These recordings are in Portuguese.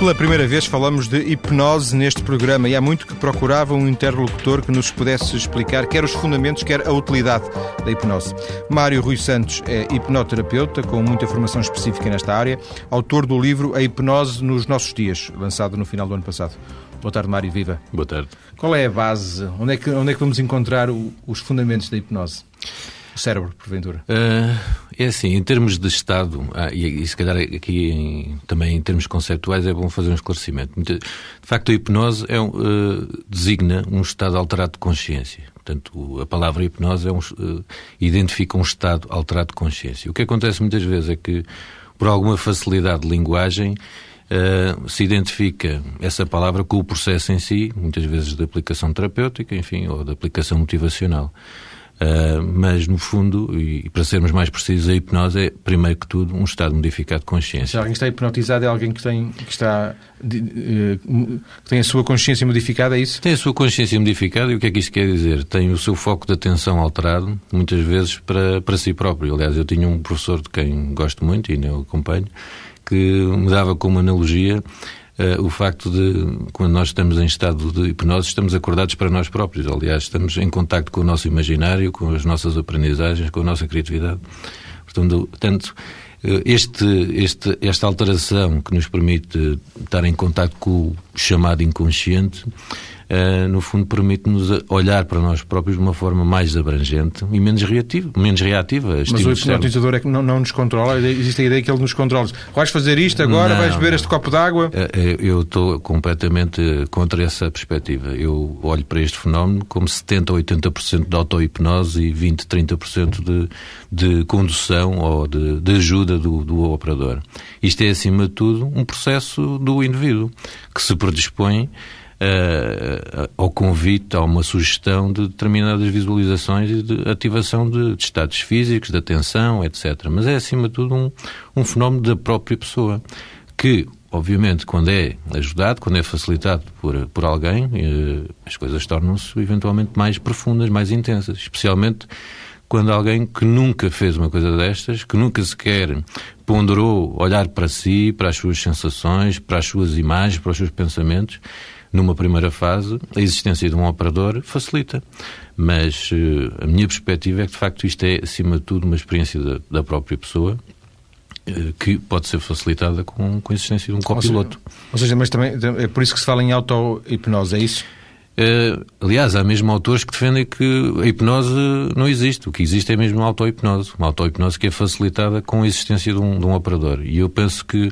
pela primeira vez falamos de hipnose neste programa e há muito que procurava um interlocutor que nos pudesse explicar quer os fundamentos, quer a utilidade da hipnose. Mário Rui Santos é hipnoterapeuta com muita formação específica nesta área, autor do livro A Hipnose nos Nossos Dias, lançado no final do ano passado. Boa tarde, Mário, viva. Boa tarde. Qual é a base? Onde é que, onde é que vamos encontrar o, os fundamentos da hipnose? O cérebro, porventura? Uh, é assim, em termos de Estado, ah, e, e, se calhar aqui em, também em termos conceptuais é bom fazer um esclarecimento. De facto, a hipnose é um, uh, designa um estado alterado de consciência. Portanto, a palavra hipnose é um, uh, identifica um estado alterado de consciência. O que acontece muitas vezes é que, por alguma facilidade de linguagem, Uh, se identifica essa palavra com o processo em si, muitas vezes de aplicação terapêutica, enfim, ou de aplicação motivacional. Uh, mas, no fundo, e para sermos mais precisos, a hipnose é, primeiro que tudo, um estado modificado de consciência. Se alguém está hipnotizado é alguém que tem, que está, de, uh, que tem a sua consciência modificada, é isso? Tem a sua consciência modificada e o que é que isto quer dizer? Tem o seu foco de atenção alterado, muitas vezes, para, para si próprio. Aliás, eu tinha um professor de quem gosto muito e o acompanho, que me dava como analogia uh, o facto de, quando nós estamos em estado de hipnose, estamos acordados para nós próprios. Aliás, estamos em contacto com o nosso imaginário, com as nossas aprendizagens, com a nossa criatividade. Portanto, tanto, eh, este, este, esta alteração que nos permite estar em contato com o chamado inconsciente uh, no fundo, permite-nos olhar para nós próprios de uma forma mais abrangente e menos reativa. Menos reativa Mas o hipnotizador é que não, não, nos controla, existe a ideia que ele nos controla. Vais fazer isto agora, não, vais beber não. este copo d'água? Uh, eu estou completamente contra essa perspectiva. Eu olho para este fenómeno como 70% ou 80% de auto-hipnose e 20%, 30% de, de condução ou de, de ajuda do, do operador. Isto é, acima de tudo, um processo do indivíduo que se predispõe uh, ao convite, a uma sugestão de determinadas visualizações e de ativação de, de, estados físicos, de atenção, etc. Mas é, acima de tudo, um, um fenómeno da própria pessoa, que, obviamente, quando é ajudado, quando é facilitado por, por alguém, uh, as coisas tornam-se eventualmente mais profundas, mais intensas, especialmente quando alguém que nunca fez uma coisa destas, que nunca sequer ponderou olhar para si, para as suas sensações, para as suas imagens, para os seus pensamentos, numa primeira fase, a existência de um operador facilita. Mas uh, a minha perspectiva é que, de facto, isto é, acima de tudo, uma experiência da, da própria pessoa uh, que pode ser facilitada com, com a existência de um copiloto. Ou seja, ou seja, mas também é por isso que se fala em auto-hipnose, é isso? Uh, aliás, há mesmo autores que defendem que a hipnose não existe. O que existe é mesmo a auto-hipnose. Uma auto-hipnose que é facilitada com a existência de um, de um operador. E eu penso que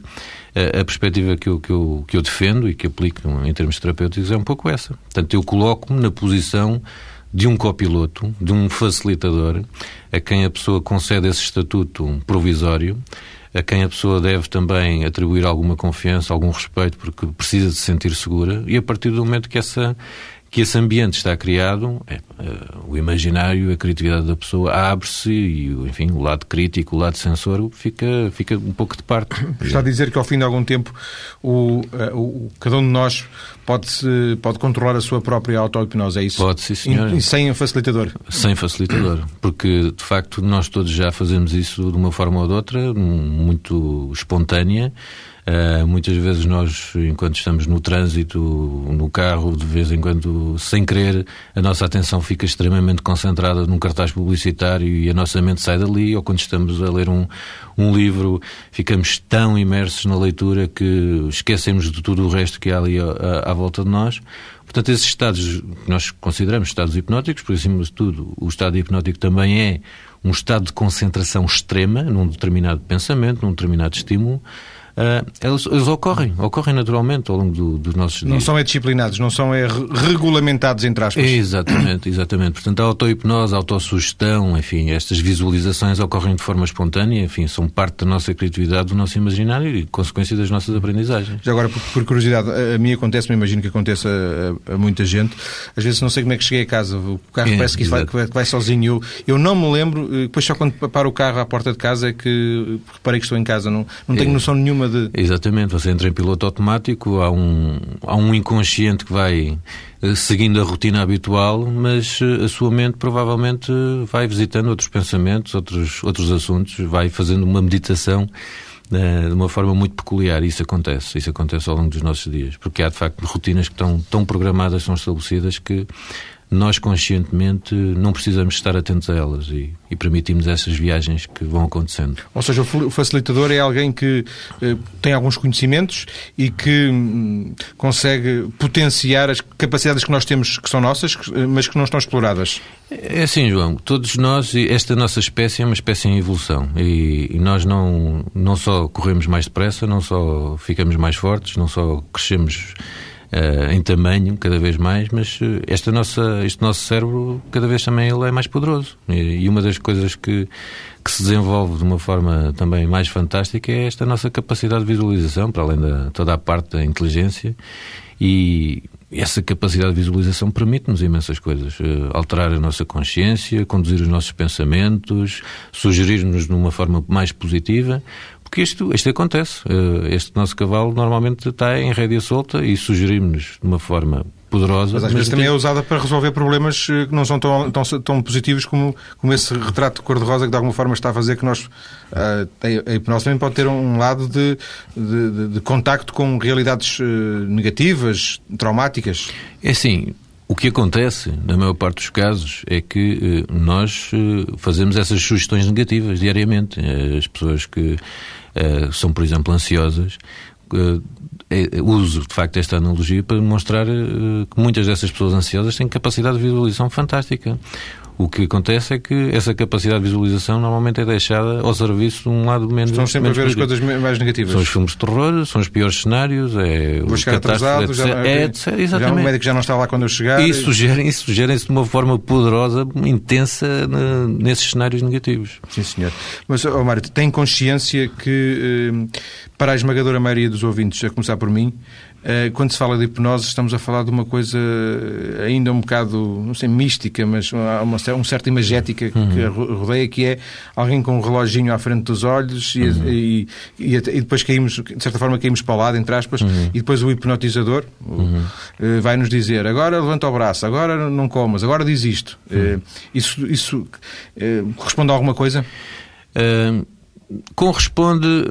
a, a perspectiva que eu, que, eu, que eu defendo e que aplico em termos terapêuticos é um pouco essa. Portanto, eu coloco-me na posição de um copiloto, de um facilitador, a quem a pessoa concede esse estatuto provisório, a quem a pessoa deve também atribuir alguma confiança, algum respeito, porque precisa de se sentir segura, e a partir do momento que essa que esse ambiente está criado, é, uh, o imaginário, a criatividade da pessoa abre-se e, enfim, o lado crítico, o lado sensor fica, fica um pouco de parte. Está a dizer que ao fim de algum tempo o, uh, o cada um de nós pode, pode controlar a sua própria auto-hipnose, é isso? Pode, sim, senhor. E, sem facilitador? Sem facilitador, porque de facto nós todos já fazemos isso de uma forma ou de outra, muito espontânea. Uh, muitas vezes nós, enquanto estamos no trânsito, no carro, de vez em quando, sem querer, a nossa atenção fica extremamente concentrada num cartaz publicitário e a nossa mente sai dali, ou quando estamos a ler um, um livro, ficamos tão imersos na leitura que esquecemos de tudo o resto que há ali à, à volta de nós. Portanto, esses estados que nós consideramos estados hipnóticos, por cima de tudo, o estado hipnótico também é um estado de concentração extrema num determinado pensamento, num determinado estímulo, uh, eles, eles, ocorrem, ocorrem naturalmente ao longo do, dos nossos dias. Não são é disciplinados, não são é regulamentados, entre aspas. Exatamente, exatamente. Portanto, a auto-hipnose, a autossugestão, enfim, estas visualizações ocorrem de forma espontânea, enfim, são parte da nossa criatividade, do nosso imaginário e consequência das nossas aprendizagens. Já agora, por, por curiosidade, a, mim acontece, me imagino que aconteça a, a, muita gente, às vezes não sei como é que cheguei a casa, o carro é, parece que vai, que vai, sozinho. Eu, eu não me lembro, eh, depois só quando paro o carro à porta de casa é que reparei que estou em casa, não, não tenho é. noção nenhuma de... Exatamente, você entra em piloto automático, há um, há um inconsciente que vai eh, seguindo a rotina habitual, mas eh, a sua mente provavelmente vai visitando outros pensamentos, outros, outros assuntos, vai fazendo uma meditação de uma forma muito peculiar. Isso acontece, isso acontece ao longo dos nossos dias, porque há de facto rotinas que estão tão programadas, são estabelecidas que nós conscientemente não precisamos estar atentos a elas e, e permitimos essas viagens que vão acontecendo. Ou seja, o facilitador é alguém que eh, tem alguns conhecimentos e que hum, consegue potenciar as capacidades que nós temos que são nossas, mas que não estão exploradas. É assim, João, todos nós, esta nossa espécie é uma espécie em evolução e, e nós não, não só corremos mais depressa, não só ficamos mais fortes, não só crescemos uh, em tamanho cada vez mais, mas uh, esta nossa, este nosso cérebro cada vez também ele é mais poderoso. E, e, uma das coisas que, que se desenvolve de uma forma também mais fantástica é esta nossa capacidade de visualização, para além da toda a parte da inteligência. E essa capacidade de visualização permite-nos imensas coisas. Uh, alterar a nossa consciência, conduzir os nossos pensamentos, sugerir-nos de uma forma mais positiva, porque isto, isto acontece. Eh, este nosso cavalo normalmente está em rédea solta e sugerimos-nos de uma forma poderosa. Mas às vezes também é usada para resolver problemas eh, que não são tão, tão, tão positivos como, como esse retrato cor-de-rosa que de alguma forma está a fazer que nós... Uh, a hipnose também pode ter um lado de, de, de, de contacto com realidades uh, negativas, traumáticas. É assim, o que acontece, na maior parte dos casos, é que eh, nós eh, fazemos essas sugestões negativas diariamente. As pessoas que eh, são, por exemplo, ansiosas, uso de facto esta analogia para demonstrar que muitas dessas pessoas ansiosas têm capacidade de visualização fantástica. O que acontece é que essa capacidade de visualização normalmente é deixada ao serviço de um lado menos. Estão sempre menos a ver as coisas mais negativas. São os filmes de terror, são os piores cenários, é Vou chegar atrasado, já, é, exatamente. Já, o médico já não está lá quando eu chegar. E, sugerem-se sugerem de uma forma poderosa, intensa, nesses cenários negativos. Sim, senhor. Mas, oh, Mário, tem consciência que, eh, para a esmagadora maioria dos ouvintes, a começar por mim, quando se fala de hipnose, estamos a falar de uma coisa ainda um bocado, não sei, mística, mas há uma, uma certa imagética uhum. que rodeia, que é alguém com um reloginho à frente dos olhos e, uhum. e, e, e, depois caímos, de certa forma, caímos para o lado, entre aspas, uhum. e depois o hipnotizador uhum. uh, vai nos dizer agora levanta o braço, agora não comas, agora diz isto. Uh, isso isso corresponde a alguma coisa? corresponde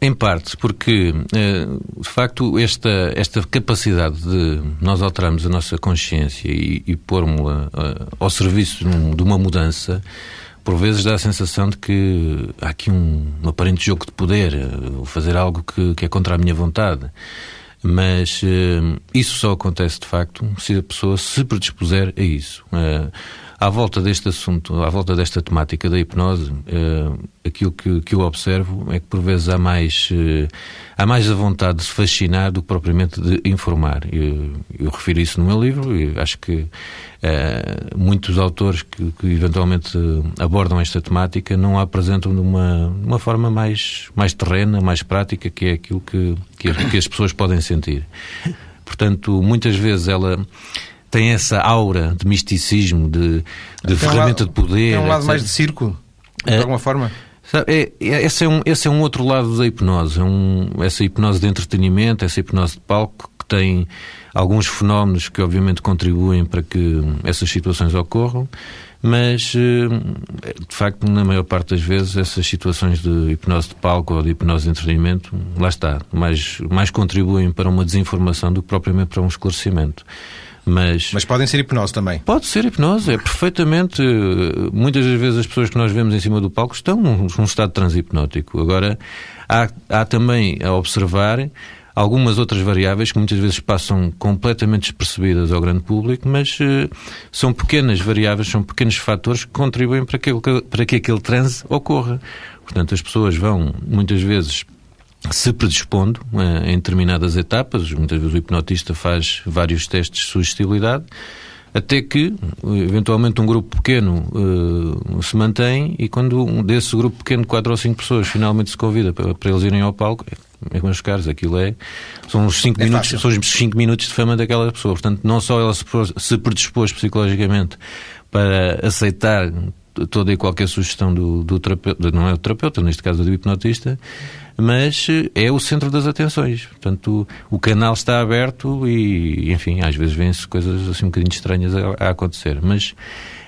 em parte, porque eh, de facto esta, esta capacidade de nós alterarmos a nossa consciência e, e pormos-la eh, ao serviço de uma mudança, por vezes dá a sensação de que há aqui um, um aparente jogo de poder, eh, fazer algo que, que, é contra a minha vontade. Mas isso só acontece de facto se a pessoa se predispuser a isso. À volta deste assunto, à volta desta temática da hipnose, uh, aquilo que, que eu observo é que por vezes há mais, uh, há mais a vontade de se fascinar do que propriamente de informar. Eu, eu refiro isso no meu livro e acho que uh, muitos autores que, que, eventualmente abordam esta temática não a apresentam de uma, uma forma mais, mais terrena, mais prática, que é aquilo que, que, que as pessoas podem sentir. Portanto, muitas vezes ela tem essa aura de misticismo, de, de ferramenta um lado, de poder. Tem um lado etc. mais de circo, de é, alguma forma. É, é, esse, é um, esse é um outro lado da hipnose. É um, essa hipnose de entretenimento, essa hipnose de palco, que tem alguns fenómenos que, obviamente, contribuem para que essas situações ocorram, mas, eh, de facto, na maior parte das vezes, essas situações de hipnose de palco ou de hipnose de entretenimento, lá está, mais, mais contribuem para uma desinformação do que propriamente para um esclarecimento. Mas, Mas podem ser hipnose também. Pode ser hipnose, é perfeitamente. Muitas das vezes as pessoas que nós vemos em cima do palco estão num, num estado transhipnótico. Agora, há, há também a observar algumas outras variáveis que muitas vezes passam completamente despercebidas ao grande público, mas uh, são pequenas variáveis, são pequenos fatores que contribuem para que, para que aquele transe ocorra. Portanto, as pessoas vão muitas vezes se predispondo uh, em determinadas etapas, muitas vezes o hipnotista faz vários testes de sugestibilidade, até que, eventualmente, um grupo pequeno uh, se mantém e quando um desse grupo pequeno, quatro ou cinco pessoas, finalmente se convida para, para eles irem ao palco, é, meus caros, aquilo é. São os cinco é minutos, são os cinco minutos de fama daquela pessoa. Portanto, não só ela se, se predispôs psicologicamente para aceitar toda e qualquer sugestão do, do terapeuta, não é o terapeuta, neste caso do hipnotista, mas eh, é o centro das atenções. Portanto, o, canal está aberto e, enfim, às vezes vêm-se coisas assim um bocadinho estranhas a, a acontecer. Mas,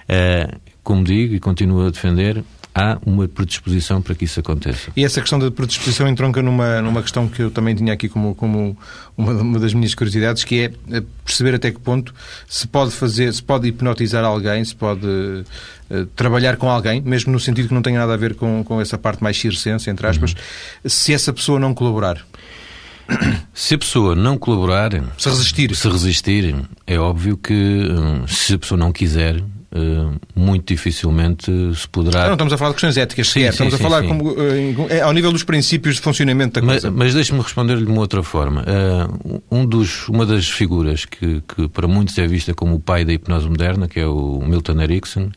uh, como digo e continuo a defender, há uma predisposição para que isso aconteça. E essa questão da predisposição entronca numa, numa questão que eu também tinha aqui como, como uma, uma das minhas curiosidades, que é eh, perceber até que ponto se pode fazer, se pode hipnotizar alguém, se pode uh, trabalhar com alguém, mesmo no sentido que não tenha nada a ver com, com essa parte mais circense, entre aspas, uhum. se essa pessoa não colaborar. Se a pessoa não colaborar, se resistir, se resistir, é óbvio que hum, se a pessoa não quiser, muito dificilmente se poderá. Não, estamos a falar de questões éticas, sim, sequer. Sim, estamos sim, a falar como, uh, ao nível dos princípios de funcionamento da coisa. Mas, mas deixe-me responder-lhe de uma outra forma. Uh, um dos, uma das figuras que, que, para muitos é vista como o pai da hipnose moderna, que é o Milton Erickson,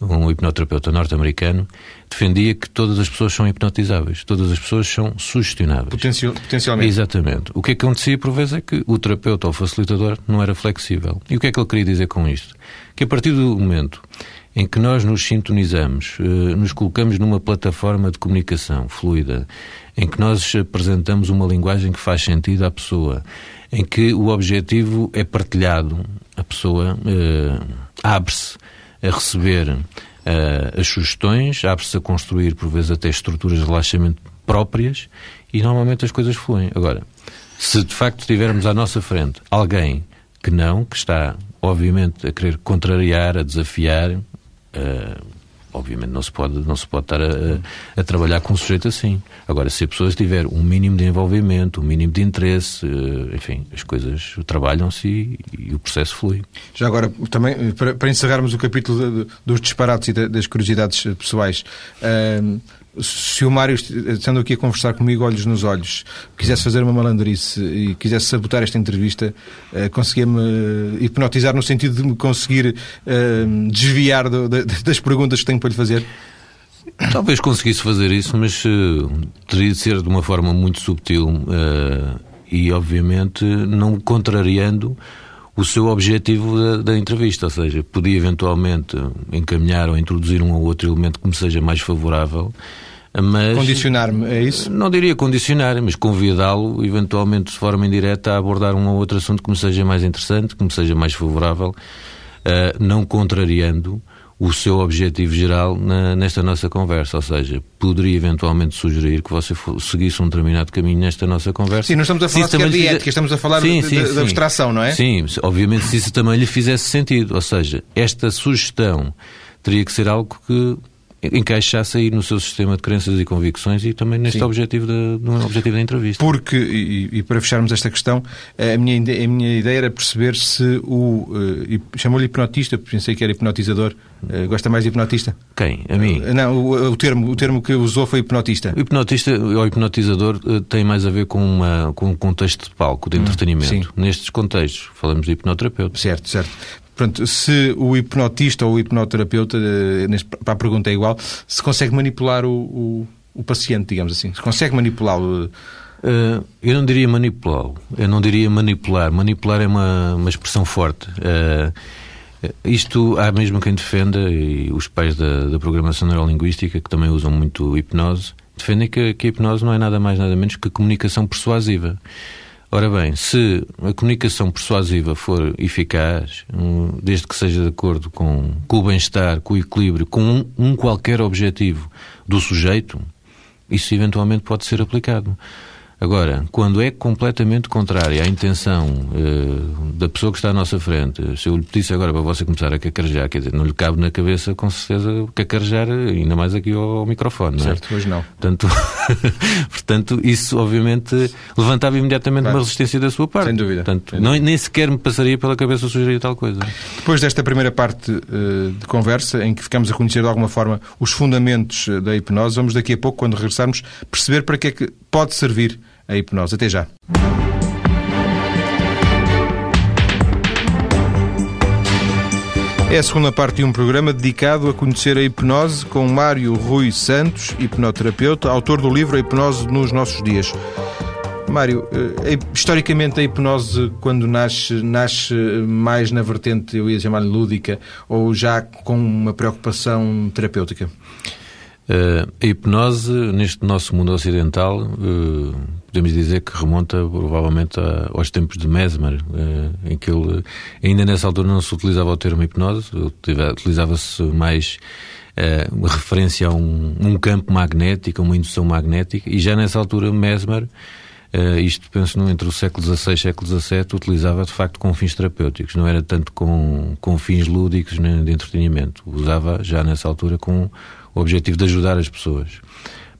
um hipnoterapeuta norte-americano, defendia que todas as pessoas são hipnotizáveis, todas as pessoas são sugestionáveis. Potencial, potencialmente. Exatamente. O que acontecia por vezes é que o terapeuta ou o facilitador não era flexível. E o que é que ele queria dizer com isto? Que a partir do momento em que nós nos sintonizamos, eh, nos colocamos numa plataforma de comunicação fluida, em que nós apresentamos uma linguagem que faz sentido à pessoa, em que o objetivo é partilhado, a pessoa uh, abre-se a receber uh, as sugestões, abre-se a construir, por vezes, até estruturas de relaxamento próprias e normalmente as coisas fluem. Agora, se de facto tivermos à nossa frente alguém que não, que está, obviamente, a querer contrariar, a desafiar, uh, obviamente não se pode, não se pode estar a, a, trabalhar com um sujeito assim. Agora, se a pessoa tiver um mínimo de envolvimento, um mínimo de interesse, uh, enfim, as coisas trabalham-se e, e, o processo flui. Já agora, também, para, para encerrarmos o capítulo de, de, dos disparates e de, das curiosidades pessoais, uh, se o Mário, estando aqui a conversar comigo olhos nos olhos, quisesse fazer uma malandrice e quisesse sabotar esta entrevista, uh, conseguia-me hipnotizar no sentido de me conseguir uh, desviar das perguntas que tenho para lhe fazer? Talvez conseguisse fazer isso, mas teria de ser de uma forma muito subtil e, obviamente, não contrariando o seu objetivo da, da, entrevista, ou seja, podia eventualmente encaminhar ou introduzir um ou outro elemento que me seja mais favorável, mas... Condicionar-me, é isso? Não diria condicionar, mas convidá-lo, eventualmente de forma indireta, a abordar um ou outro assunto que me seja mais interessante, que me seja mais favorável, uh, não contrariando o seu objetivo geral na, nesta nossa conversa. Ou seja, poderia eventualmente sugerir que você seguisse um determinado caminho nesta nossa conversa. Sim, não estamos a falar de fizer... ética, estamos a falar sim, de, sim, de, sim. de abstração, não é? Sim, obviamente se isso também lhe fizesse sentido. Ou seja, esta sugestão teria que ser algo que encaixasse aí no seu sistema de crenças e convicções e também neste objetivo, de, no objetivo da entrevista. Porque, e, e, para fecharmos esta questão, a minha, a minha ideia era perceber se o. Uh, chamou-lhe hipnotista, pensei que era hipnotizador. Uh, gosta mais de hipnotista? Quem? A mim? Uh, não, o, o, termo, o termo que usou foi hipnotista. O hipnotista ou hipnotizador tem mais a ver com, uma, com um contexto de palco, de hum, entretenimento. Sim. Nestes contextos, falamos de hipnoterapeuta. Certo, certo. Se o hipnotista ou o hipnoterapeuta, eh, para a pergunta é igual, se consegue manipular o, o, o paciente, digamos assim, se consegue manipulá-lo. Uh, eu não diria manipulá-lo, eu não diria manipular. Manipular é uma, uma expressão forte. Uh, isto há mesmo quem defenda, e os pais da, da programação neurolinguística, que também usam muito hipnose, defendem que, que a hipnose não é nada mais nada menos que comunicação persuasiva. Ora bem, se a comunicação persuasiva for eficaz, desde que seja de acordo com, com o bem-estar, com o equilíbrio, com um, um qualquer objetivo do sujeito, isso eventualmente pode ser aplicado. Agora, quando é completamente contrária à intenção uh, da pessoa que está à nossa frente, se eu lhe pedisse agora para você começar a cacarejar, quer dizer, não lhe cabe na cabeça, com certeza, cacarejar, ainda mais aqui ao, ao microfone, não é? Certo, hoje não. Portanto, portanto isso obviamente levantava imediatamente claro. uma resistência da sua parte. Sem dúvida. Portanto, Sem não, nem sequer me passaria pela cabeça sugerir tal coisa. Depois desta primeira parte uh, de conversa, em que ficamos a conhecer de alguma forma os fundamentos eh, da hipnose, vamos daqui a pouco, quando regressarmos, perceber para que é que pode servir a hipnose. Até já. É a segunda parte de um programa dedicado a conhecer a hipnose com Mário Rui Santos, hipnoterapeuta, autor do livro A Hipnose nos Nossos Dias. Mário, eh, historicamente a hipnose, quando nasce, nasce mais na vertente, eu ia chamar-lhe lúdica, ou já com uma preocupação terapêutica? Uh, a hipnose, neste nosso mundo ocidental, uh, podemos dizer que remonta provavelmente a, aos tempos de Mesmer, uh, em que ele, ainda nessa altura não se utilizava o termo hipnose, utilizava-se mais uh, referência a um, um, campo magnético, uma indução magnética, e já nessa altura Mesmer, uh, isto penso no, entre o século XVI e o século XVII, utilizava de facto com fins terapêuticos, não era tanto com, com fins lúdicos nem de entretenimento, usava já nessa altura com o objetivo de ajudar as pessoas.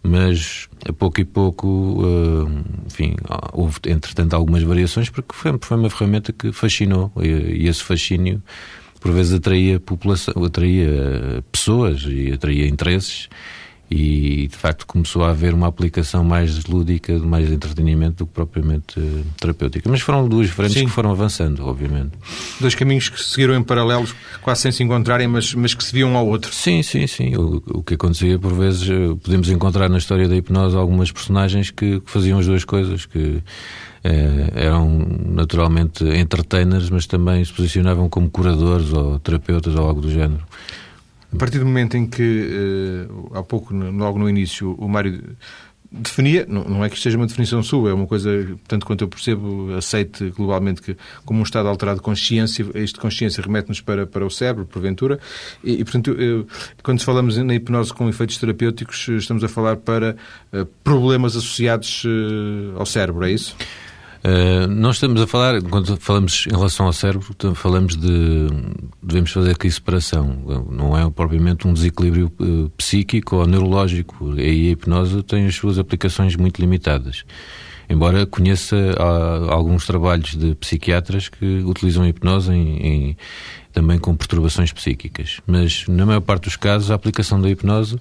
Mas a pouco e pouco, uh, enfim, houve entretanto algumas variações porque foi, foi uma ferramenta que fascinou e, esse fascínio por vezes atraía população, atraía pessoas e atraía interesses e de facto começou a haver uma aplicação mais lúdica, mais de entretenimento do que propriamente uh, terapêutica. Mas foram duas frentes Sim. que foram avançando, obviamente. Dois caminhos que seguiram em paralelos, quase sem se encontrarem, mas, mas que se viam um ao outro. Sim, sim, sim. O, o que acontecia por vezes, uh, podemos encontrar na história da hipnose algumas personagens que, que faziam as duas coisas, que eh, eram naturalmente entertainers, mas também se posicionavam como curadores ou terapeutas ou algo do género. A partir do momento em que, uh, há pouco, logo no início, o Mário definia, não, não, é que isto seja uma definição sua, é uma coisa, tanto quanto eu percebo, aceite globalmente que, como um estado alterado de consciência, este consciência remete-nos para, para o cérebro, porventura, e, e portanto, eu, quando falamos na hipnose com efeitos terapêuticos, estamos a falar para uh, problemas associados uh, ao cérebro, é isso? Uh, nós estamos a falar, quando falamos em relação ao cérebro, falamos de. devemos fazer aqui separação. Não é propriamente um desequilíbrio uh, psíquico ou neurológico. Aí a hipnose tem as suas aplicações muito limitadas. Embora conheça uh, alguns trabalhos de psiquiatras que utilizam a hipnose em, em, também com perturbações psíquicas. Mas, na maior parte dos casos, a aplicação da hipnose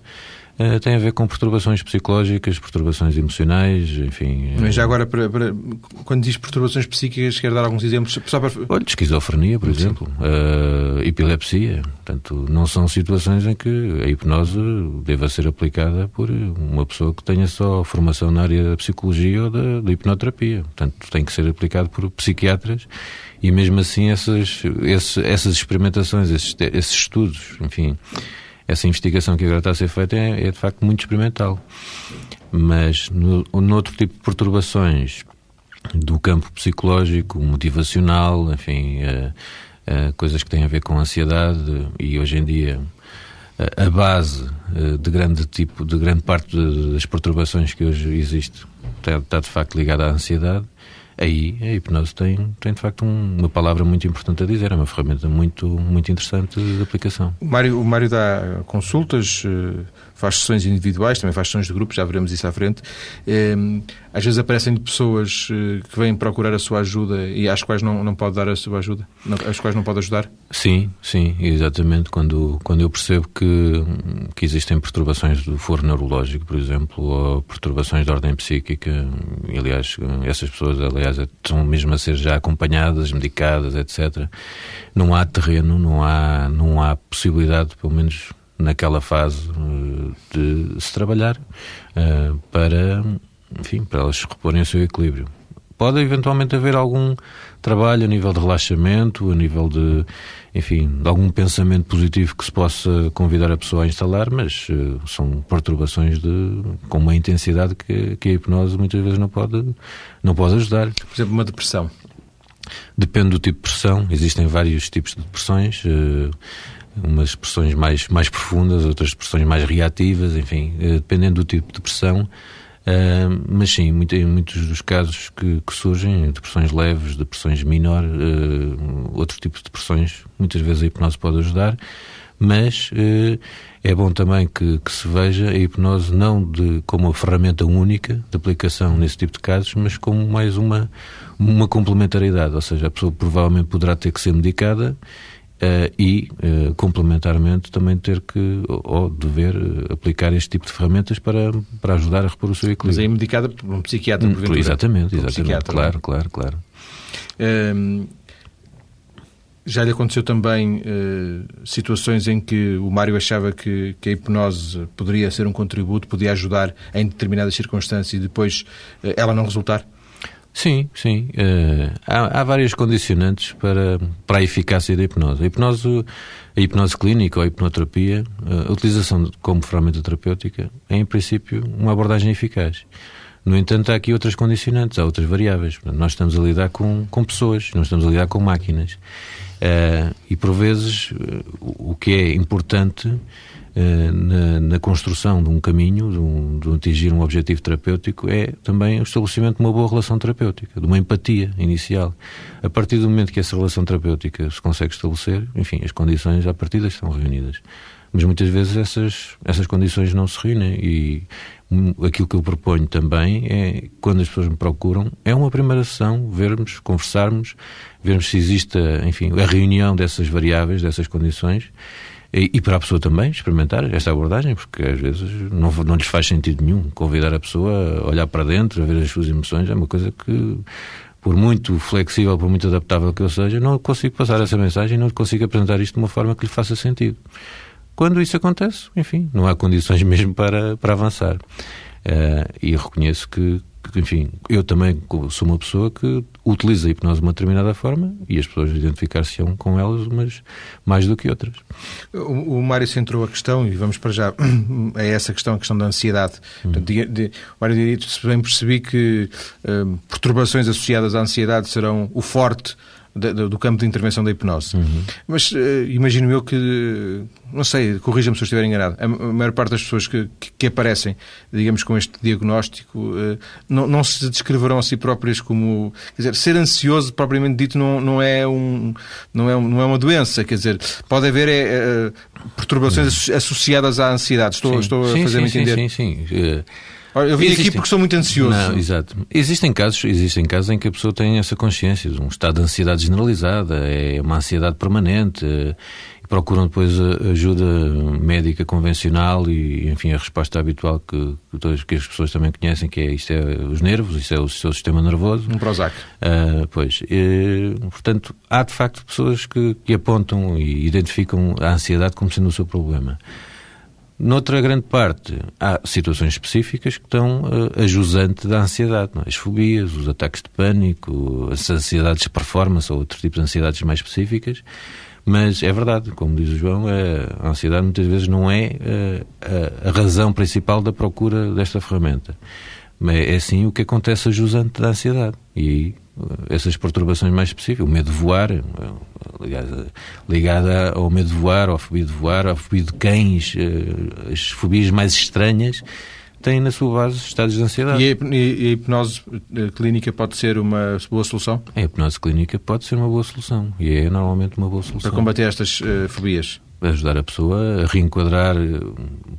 Uh, tem a ver com perturbações psicológicas, perturbações emocionais, enfim. Mas já agora, para, para, quando diz perturbações psíquicas, quer dar alguns exemplos? Só para... Olha, esquizofrenia, por Sim. exemplo, uh, epilepsia. Portanto, não são situações em que a hipnose deva ser aplicada por uma pessoa que tenha só formação na área da psicologia ou da, da hipnoterapia. Portanto, tem que ser aplicado por psiquiatras e mesmo assim essas, esses, essas experimentações, esses, esses estudos, enfim essa investigação que agora está a ser feita é, é de facto muito experimental. Mas no, no outro tipo de perturbações do campo psicológico, motivacional, enfim, uh, uh, coisas que têm a ver com ansiedade e hoje em dia uh, a base de grande tipo, de grande parte das perturbações que hoje existe está, está de facto ligada à ansiedade aí a hipnose tem, tem de facto um, uma palavra muito importante a dizer, é uma ferramenta muito, muito interessante de aplicação. O Mário, o Mário dá consultas, eh, faz sessões individuais, também faz sessões de grupos, já veremos isso à frente. Ehm, às vezes aparecem pessoas eh, que vêm procurar a sua ajuda e às quais não, não pode dar a sua ajuda, às quais não pode ajudar? Sim, sim, exatamente. Quando, quando eu percebo que, que existem perturbações do foro neurológico, por exemplo, ou perturbações de ordem psíquica, e, aliás, essas pessoas, aliás, estão mesmo a ser já acompanhadas, medicadas, etc. Não há terreno, não há, não há possibilidade, pelo menos naquela fase eh, de se trabalhar uh, para, enfim, para elas reporem o seu equilíbrio. Pode eventualmente haver algum trabalho a nível de relaxamento, a nível de, enfim, de algum pensamento positivo que se possa convidar a pessoa a instalar, mas uh, são perturbações de, com uma intensidade que, que a hipnose muitas vezes não pode, não pode ajudar. Por exemplo, uma depressão. Depende do tipo de depressão. Existem vários tipos de depressões. Uh, umas pressões mais, mais profundas, outras pressões mais reativas, enfim, eh, dependendo do tipo de pressão. Uh, mas sim, muito, em muitos dos casos que, que, surgem, depressões leves, depressões menor, uh, outro tipo de depressões, muitas vezes a hipnose pode ajudar, mas uh, é bom também que, que, se veja a hipnose não de, como uma ferramenta única de aplicação nesse tipo de casos, mas como mais uma, uma complementaridade, ou seja, a pessoa provavelmente poderá ter que ser medicada Uh, e, uh, complementarmente, também ter que, ou dever, uh, aplicar este tipo de ferramentas para, para ajudar a repor o seu equilíbrio. Mas é medicada por um psiquiatra, por hum, Exatamente, exatamente. Um claro, não? claro, claro. Ehm, já lhe aconteceu também situações em que o Mário achava que, que, a hipnose poderia ser um contributo, podia ajudar em determinadas circunstâncias e depois ela não resultar? Sim, sim. Uh, há, há, várias condicionantes para, para a eficácia da hipnose. A hipnose, a hipnose clínica ou a hipnoterapia, uh, a utilização como ferramenta terapêutica é, em princípio, uma abordagem eficaz. No entanto, há aqui outras condicionantes, há outras variáveis. Nós estamos a lidar com, com pessoas, não estamos a lidar com máquinas. Uh, e, por vezes, o que é importante uh, na, na, construção de um caminho, de, um, de atingir um objetivo terapêutico, é também o estabelecimento de uma boa relação terapêutica, de uma empatia inicial. A partir do momento que essa relação terapêutica se consegue estabelecer, enfim, as condições à partida estão reunidas. Mas muitas vezes essas, essas condições não se reúnem e aquilo que eu proponho também é, quando as pessoas me procuram, é uma primeira sessão, vermos, conversarmos, vermos se existe, enfim, a reunião dessas variáveis, dessas condições, e, e, para a pessoa também experimentar esta abordagem, porque às vezes não, não lhes faz sentido nenhum convidar a pessoa a olhar para dentro, a ver as suas emoções, é uma coisa que, por muito flexível, por muito adaptável que eu seja, não consigo passar essa mensagem, não consigo apresentar isto de uma forma que lhe faça sentido. Quando isso acontece, enfim, não há condições mesmo para, para avançar. Uh, e reconheço que, que, enfim, eu também sou uma pessoa que utiliza a hipnose de uma determinada forma e as pessoas identificar-se-ão com elas umas mais do que outras. O, o Mário centrou a questão, e vamos para já a essa questão, a questão da ansiedade. Hum. Portanto, de, de, Mário diria, se bem percebi que uh, perturbações associadas à ansiedade serão o forte do campo de intervenção da hipnose. Uhum. Mas uh, imagino eu que, não sei, corrija-me se eu estiver enganado, a, maior parte das pessoas que, que, que aparecem, digamos, com este diagnóstico, uh, não, não, se descreverão a si próprias como. Quer dizer, ser ansioso, propriamente dito, não, não, é, um, não, é, não é uma doença. Quer dizer, pode haver é, perturbações uhum. associadas à ansiedade. Estou, estou a fazer-me entender. Sim, sim, sim. Eu vim existem... aqui porque sou muito ansioso. Não, exato. Existem casos, existem casos em que a pessoa tem essa consciência, um estado de ansiedade generalizada, é uma ansiedade permanente, e procuram depois ajuda médica convencional e, enfim, a resposta habitual que, que as pessoas também conhecem, que é isto é os nervos, isto é o seu sistema nervoso. Um Prozac. Uh, pois. E, portanto, há de facto pessoas que, que apontam e identificam a ansiedade como sendo o seu problema. Noutra grande parte, há situações específicas que estão uh, a jusante da ansiedade. Não? É? As fobias, os ataques de pânico, as ansiedades de performance ou outros tipos de ansiedades mais específicas. Mas é verdade, como diz o João, é, a ansiedade muitas vezes não é uh, a, razão principal da procura desta ferramenta. Mas é sim o que acontece a jusante da ansiedade. E aí essas perturbações mais específicas, o medo de voar, ligada, ao medo de voar, ao fobia de voar, ao fobia de cães, eh, as fobias mais estranhas, têm na sua base estados de ansiedade. E a hipnose eh, clínica pode ser uma boa solução? A hipnose clínica pode ser uma boa solução e é normalmente uma boa solução. Para combater estas uh, fobias? Ajudar a pessoa a reenquadrar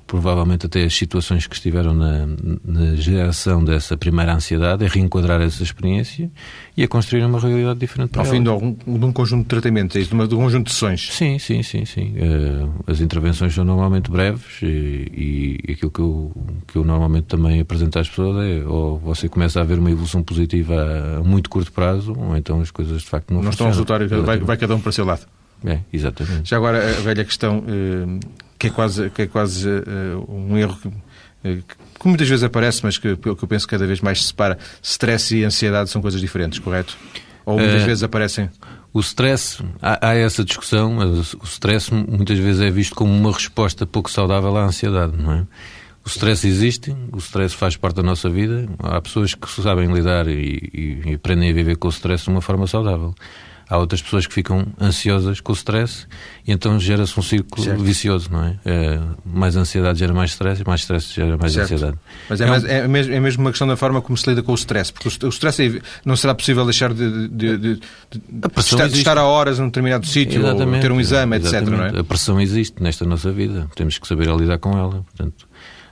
provavelmente até as situações que estiveram na, na geração dessa primeira ansiedade, a reenquadrar essa experiência e a construir uma realidade diferente Ao fim de, algum, de um conjunto de tratamentos, é isso? De, um conjunto de sessões? Sim, sim, sim. sim. Uh, as intervenções são normalmente breves e, e, aquilo que eu, que eu normalmente também apresento às pessoas é ou você começa a ver uma evolução positiva a muito curto prazo ou então as coisas de facto não, não funcionam. estão a resultar, vai, vai cada um para o seu lado. É, exatamente. Já agora a velha questão, eh, que é quase, que é quase eh, um erro eh, que, que muitas vezes aparece, mas que, que eu penso que cada vez mais se separa. Stress e ansiedade são coisas diferentes, correto? Ou muitas vezes aparecem? O stress, há, há, essa discussão, mas o stress muitas vezes é visto como uma resposta pouco saudável à ansiedade, não é? O stress existe, o stress faz parte da nossa vida. Há pessoas que sabem lidar e, e, e aprendem a viver com o stress de uma forma saudável. Há outras pessoas que ficam ansiosas com o stress e então gera-se um círculo certo. vicioso, não é? é? Mais ansiedade gera mais stress e mais stress gera mais certo. ansiedade. Mas é, é, mais, é, mesmo, é mesmo uma questão da forma como se lida com o stress, porque o, stress é, não será possível deixar de, de, de, de estar, estar a horas num determinado sítio ou ter um exame, etc. Não é? A pressão existe nesta nossa vida, temos que saber lidar com ela. Portanto,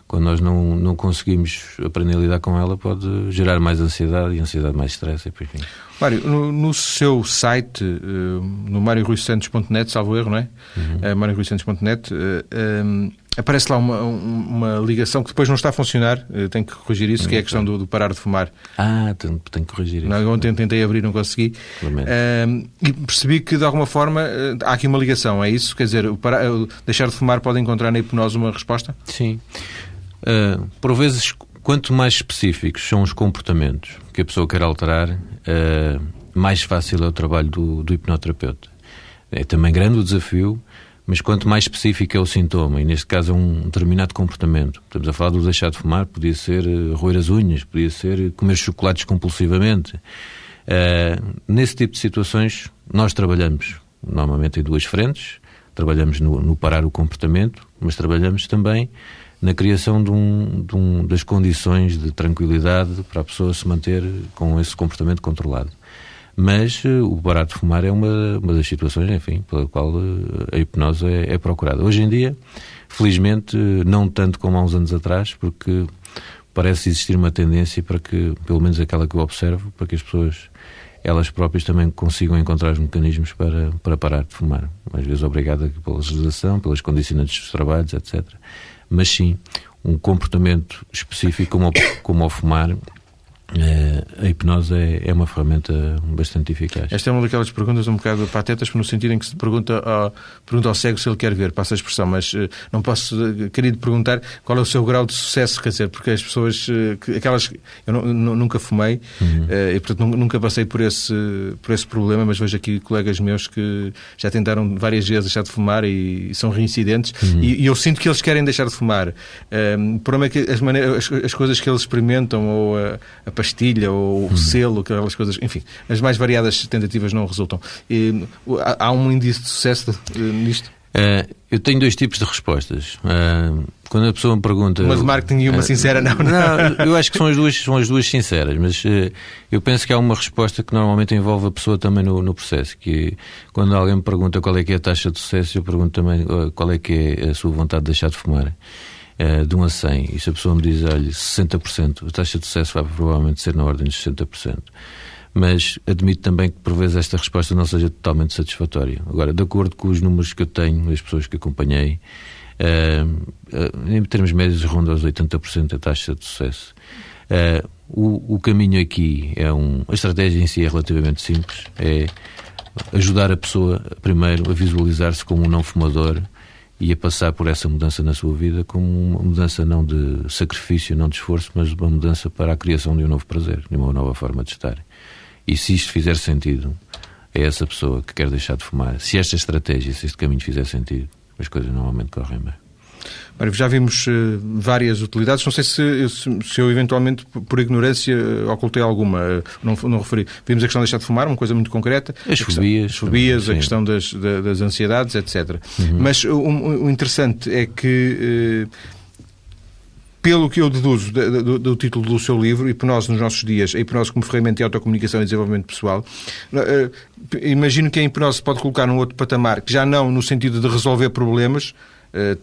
quando nós não, não conseguimos aprender a lidar com ela, pode gerar mais ansiedade e ansiedade mais stress. Enfim. Mário, no, no seu site, uh, no marioruisantos.net, salvo erro, não é? Uhum. Uh, marioruisantos.net, uh, um, aparece lá uma, uma ligação que depois não está a funcionar, uh, tenho que corrigir isso, que é a questão do, do parar de fumar. Ah, tenho, tenho que corrigir isso. Não, ontem tentei abrir, não consegui. Uh, e percebi que, de alguma forma, uh, há aqui uma ligação, é isso? Quer dizer, parar, deixar de fumar pode encontrar na hipnose uma resposta? Sim. Por vezes, quanto mais específicos são os comportamentos que a pessoa quer alterar, uh, mais fácil é o trabalho do, do hipnoterapeuta. É também grande o desafio, mas quanto mais específico é o sintoma, e neste caso é um determinado comportamento, estamos a falar do deixar de fumar, podia ser uh, roer as unhas, podia ser comer chocolates compulsivamente. Uh, nesse tipo de situações, nós trabalhamos normalmente em duas frentes. Trabalhamos no, no parar o comportamento, mas trabalhamos também na criação de um, de um, das condições de tranquilidade para a pessoa se manter com esse comportamento controlado. Mas uh, o barato de fumar é uma, uma das situações, enfim, pela qual uh, a hipnose é, é, procurada. Hoje em dia, felizmente, uh, não tanto como há uns anos atrás, porque parece existir uma tendência para que, pelo menos aquela que eu observo, para que as pessoas elas próprias também consigam encontrar os mecanismos para, para parar de fumar. Às vezes obrigada pela legislação, pelas condicionantes dos trabalhos, etc mas sim um comportamento específico como, como ao fumar a hipnose é, é, uma ferramenta bastante eficaz. Esta é uma daquelas perguntas um bocado patetas, no sentido em que se pergunta ao, pergunta ao cego se ele quer ver, passa a expressão, mas uh, não posso, uh, querer perguntar qual é o seu grau de sucesso, quer dizer, porque as pessoas, que, aquelas. Eu nunca fumei uhum. e, portanto, nunca passei por esse, por esse problema, mas vejo aqui colegas meus que já tentaram várias vezes deixar de fumar e, são reincidentes, uhum. e, e, eu sinto que eles querem deixar de fumar. o problema é que as, maneiras, as, as coisas que eles experimentam, ou a, a pastilha ou o hum. selo, aquelas coisas, enfim, as mais variadas tentativas não resultam. E, há um índice de sucesso nisto? Uh, eu tenho dois tipos de respostas. Uh, quando a pessoa me pergunta. Uma de marketing e uma uh, sincera, não, não, não. eu acho que são as duas, são as duas sinceras, mas eu penso que há uma resposta que normalmente envolve a pessoa também no, no, processo. Que quando alguém me pergunta qual é que é a taxa de sucesso, eu pergunto também qual é que é a sua vontade de deixar de fumar. Eh, de 1 a 100, e se a pessoa me diz, olha, 60%, a taxa de sucesso vai provavelmente ser na ordem de 60%. Mas admito também que por vezes esta resposta não seja totalmente satisfatória. Agora, de acordo com os números que eu tenho, as pessoas que acompanhei, uh, uh, em termos médios ronda aos 80% a taxa de sucesso. O, o, caminho aqui é um. A estratégia em si é relativamente simples. É ajudar a pessoa, primeiro, a visualizar-se como um não fumador e a passar por essa mudança na sua vida como uma mudança não de sacrifício, não de esforço, mas uma mudança para a criação de um novo prazer, de uma nova forma de estar. E se isto fizer sentido a essa pessoa que quer deixar de fumar, se esta estratégia, se este caminho fizer sentido, as coisas normalmente correm bem. Já vimos uh, várias utilidades. Não sei se, se, se, eu eventualmente, por ignorância, ocultei alguma. Uh, não, não referi. Vimos a questão de deixar de fumar, uma coisa muito concreta. As fobias. As fobias, a questão das, das ansiedades, etc. Uhum. Mas o, o, interessante é que pelo que eu deduzo do, do, do, título do seu livro, Hipnose nos Nossos Dias, a hipnose como ferramenta de autocomunicação e desenvolvimento pessoal, imagino que a hipnose pode colocar num outro patamar, que já não no sentido de resolver problemas, eh,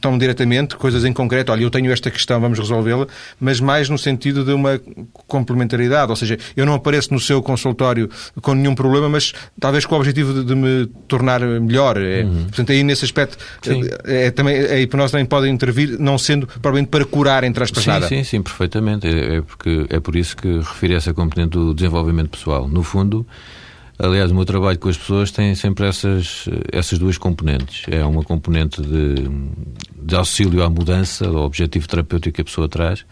tão diretamente, coisas em concreto, olha, eu tenho esta questão, vamos resolvê-la, mas mais no sentido de uma complementaridade, ou seja, eu não apareço no seu consultório com nenhum problema, mas talvez com o objetivo de, de me tornar melhor. É, uhum. Portanto, aí nesse aspecto, é, é, também, a hipnose também pode intervir, não sendo provavelmente para curar, entre aspas, sim, nada. Sim, sim, perfeitamente. É, é, porque, é por isso que refiro essa componente do desenvolvimento pessoal. No fundo, Aliás, o meu trabalho com as pessoas tem sempre essas, essas duas componentes. É uma componente de, de auxílio à mudança, ao objetivo terapêutico que a pessoa traz,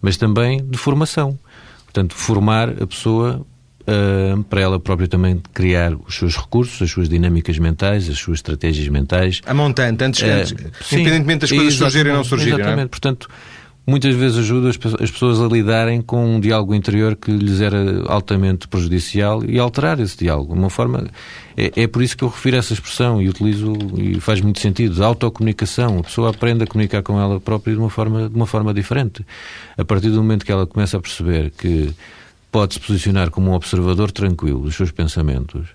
mas também de formação. Portanto, formar a pessoa uh, para ela própria também criar os seus recursos, as suas dinâmicas mentais, as suas estratégias mentais. A montante, antes, uh, antes independentemente das coisas surgirem ou não surgirem. Exatamente. Não é? Portanto, muitas vezes ajuda as pessoas a lidarem com um diálogo interior que lhes era altamente prejudicial e alterar esse diálogo. Uma forma é, é por isso que eu refiro essa expressão e utilizo e faz muito sentido. A autocomunicação, a pessoa aprende a comunicar com ela própria de uma forma de uma forma diferente. A partir do momento que ela começa a perceber que pode se posicionar como um observador tranquilo dos seus pensamentos,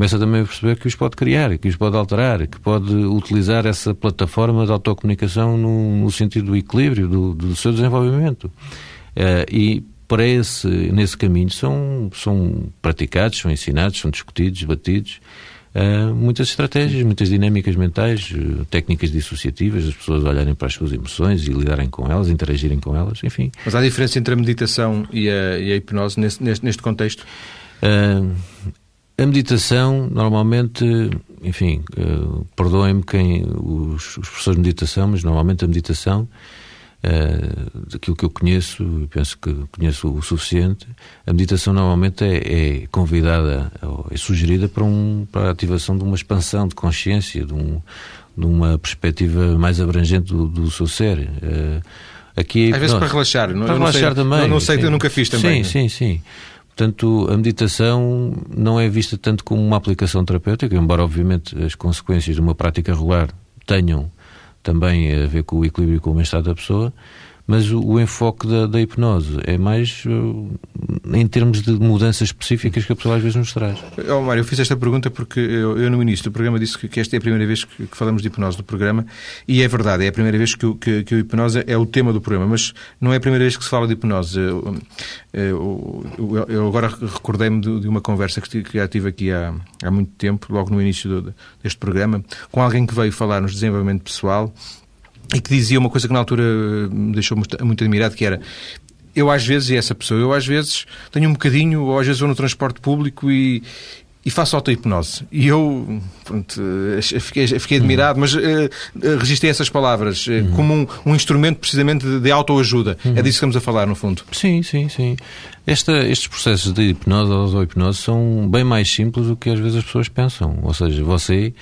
começa também a perceber que os pode criar, que os pode alterar, que pode utilizar essa plataforma de autocomunicação no, no sentido do equilíbrio, do, do seu desenvolvimento. Uh, e para esse, nesse caminho são, são praticados, são ensinados, são discutidos, debatidos uh, muitas estratégias, muitas dinâmicas mentais, uh, técnicas dissociativas, as pessoas olharem para as suas emoções e lidarem com elas, interagirem com elas, enfim. Mas há diferença entre a meditação e a, e a hipnose neste, neste contexto? Uh, a meditação, normalmente, enfim, uh, perdoem-me quem os, os, professores de meditação, mas normalmente a meditação, uh, daquilo que eu conheço, penso que conheço o suficiente, a meditação normalmente é, é convidada, é sugerida para, um, para a ativação de uma expansão de consciência, de, um, de uma perspectiva mais abrangente do, do seu ser. Uh, aqui, Às vezes para relaxar, não, para relaxar sei, também. Não, não sei, sim. eu nunca fiz também. Sim, sim, sim. Portanto, a meditação não é vista tanto como uma aplicação terapêutica, embora, obviamente, as consequências de uma prática regular tenham também a ver com o equilíbrio e com o bem-estar da pessoa, mas o, o enfoque da, da, hipnose é mais uh, em termos de mudanças específicas que a pessoa às vezes nos traz. Oh, Mário, eu fiz esta pergunta porque eu, eu no início do programa disse que, que, esta é a primeira vez que, que, falamos de hipnose no programa e é verdade, é a primeira vez que, o, que, que hipnose é o tema do programa, mas não é a primeira vez que se fala de hipnose. Eu, eu, eu agora recordei-me de, de, uma conversa que, já tive aqui há, há muito tempo, logo no início do, deste programa, com alguém que veio falar nos desenvolvimento pessoal e que dizia uma coisa que na altura me deixou muito, muito admirado, que era eu às vezes, e essa pessoa, eu às vezes tenho um bocadinho, ou às vezes vou no transporte público e, e faço auto-hipnose. E eu pronto, fiquei, fiquei admirado, mas uh, registrei essas palavras uh, uhum. como um, um, instrumento precisamente de, de autoajuda. Uhum. É disso que estamos a falar, no fundo. Sim, sim, sim. Esta, estes processos de hipnose ou auto-hipnose são bem mais simples do que às vezes as pessoas pensam. Ou seja, você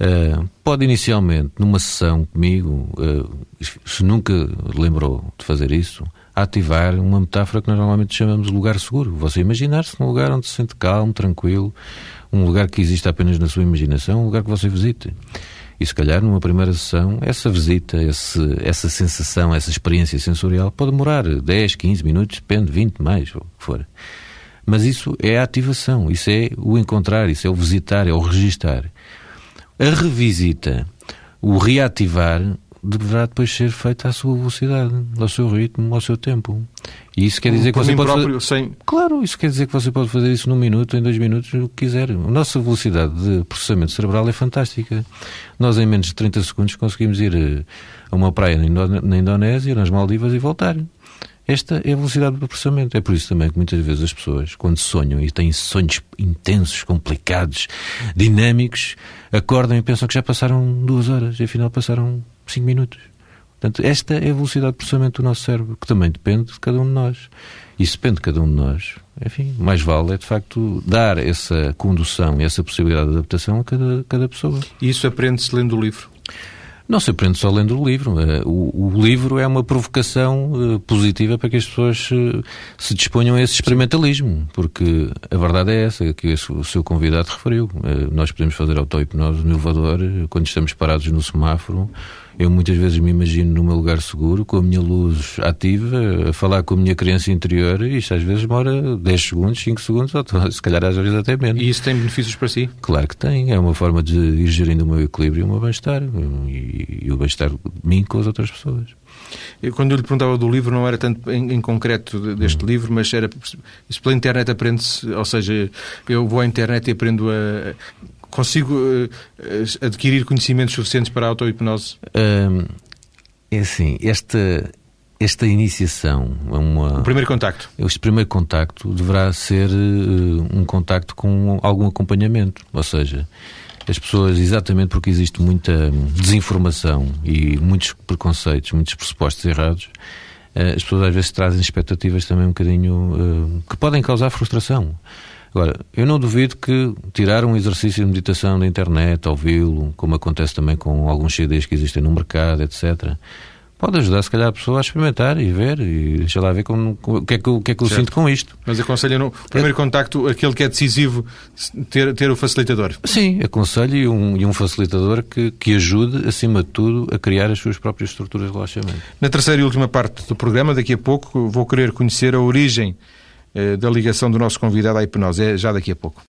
Uh, pode inicialmente, numa sessão comigo, uh, se nunca lembrou de fazer isso, ativar uma metáfora que nós normalmente chamamos de lugar seguro. Você imaginar-se num lugar onde se sente calmo, tranquilo, um lugar que existe apenas na sua imaginação, um lugar que você visite. E se calhar numa primeira sessão, essa visita, esse, essa sensação, essa experiência sensorial pode demorar 10, 15 minutos, depende, 20 mais, o que for. Mas isso é a ativação, isso é o encontrar, isso é o visitar, é o registar. A revisita, o reativar, deverá depois ser feita à sua velocidade, ao seu ritmo, ao seu tempo. E isso quer dizer Por que você pode próprio, fazer... sem... Claro, isso quer dizer que você pode fazer isso num minuto, em dois minutos, o que quiser. A nossa velocidade de processamento cerebral é fantástica. Nós, em menos de 30 segundos, conseguimos ir eh, a uma praia na Indonésia, nas Maldivas e voltar. Esta é a velocidade do processamento. É por isso também que muitas vezes as pessoas, quando sonham e têm sonhos intensos, complicados, dinâmicos, acordam e pensam que já passaram duas horas e afinal passaram cinco minutos. Portanto, esta é a velocidade de processamento do nosso cérebro, que também depende de cada um de nós. E se depende de cada um de nós, enfim, mais vale é de facto dar essa condução essa possibilidade de adaptação a cada, cada pessoa. E isso aprende-se lendo o livro? Não se aprende só lendo o livro. Eh, o, o livro é uma provocação uh, positiva para que as pessoas uh, se disponham a esse experimentalismo, porque a verdade é essa, que o seu convidado referiu. Nós podemos fazer auto-hipnose no elevador, quando estamos parados no semáforo, eu muitas vezes me imagino no meu lugar seguro, com a minha luz ativa, a falar com a minha criança interior, e isto às vezes demora 10 segundos, 5 segundos, ou se calhar às vezes até menos. E isso tem benefícios para si? Claro que tem. É uma forma de ir gerindo o meu equilíbrio e o meu bem-estar. E, e o bem-estar de mim com as outras pessoas. Eu, quando eu lhe perguntava do livro, não era tanto em, em concreto deste hum. livro, mas era. Isso pela internet aprende-se, ou seja, eu vou à internet e aprendo a, consigo uh, adquirir conhecimentos suficientes para a auto-hipnose? Um, é assim, esta, esta iniciação é uma... O primeiro contacto. Este primeiro contacto deverá ser uh, um contacto com algum acompanhamento, ou seja, as pessoas, exatamente porque existe muita desinformação e muitos preconceitos, muitos pressupostos errados, uh, as pessoas às vezes trazem expectativas também um bocadinho que podem causar frustração. Agora, eu não duvido que tirar um exercício de meditação da internet, ouvi-lo, como acontece também com alguns CDs que existem no mercado, etc., pode ajudar, se calhar, a pessoa a experimentar e ver, e deixa lá ver como, o que é que, o que, é que eu certo. sinto com isto. Mas aconselho no primeiro é... contacto, aquele que é decisivo, ter, ter o facilitador. Sim, aconselho e um, e um facilitador que, que ajude, acima de tudo, a criar as suas próprias estruturas de relaxamento. Na terceira e última parte do programa, daqui a pouco, vou querer conhecer a origem da ligação do nosso convidado à hipnose. É já daqui a pouco.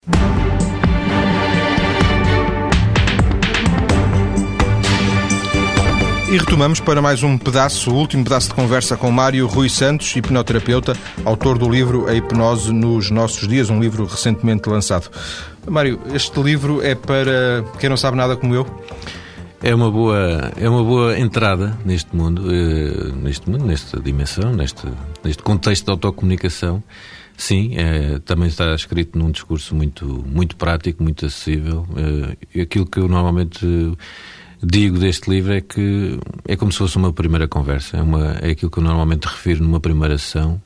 E retomamos para mais um pedaço, o último pedaço de conversa com Mário Rui Santos, hipnoterapeuta, autor do livro A Hipnose nos Nossos Dias, um livro recentemente lançado. Mário, este livro é para quem não sabe nada como eu? É uma boa, é uma boa entrada neste mundo, eh, neste mundo, nesta dimensão, neste, neste contexto de autocomunicação. Sim, é, também está escrito num discurso muito, muito prático, muito acessível. É, aquilo que eu normalmente digo deste livro é que é como se fosse uma primeira conversa, é, uma, é aquilo que eu normalmente refiro numa primeira sessão.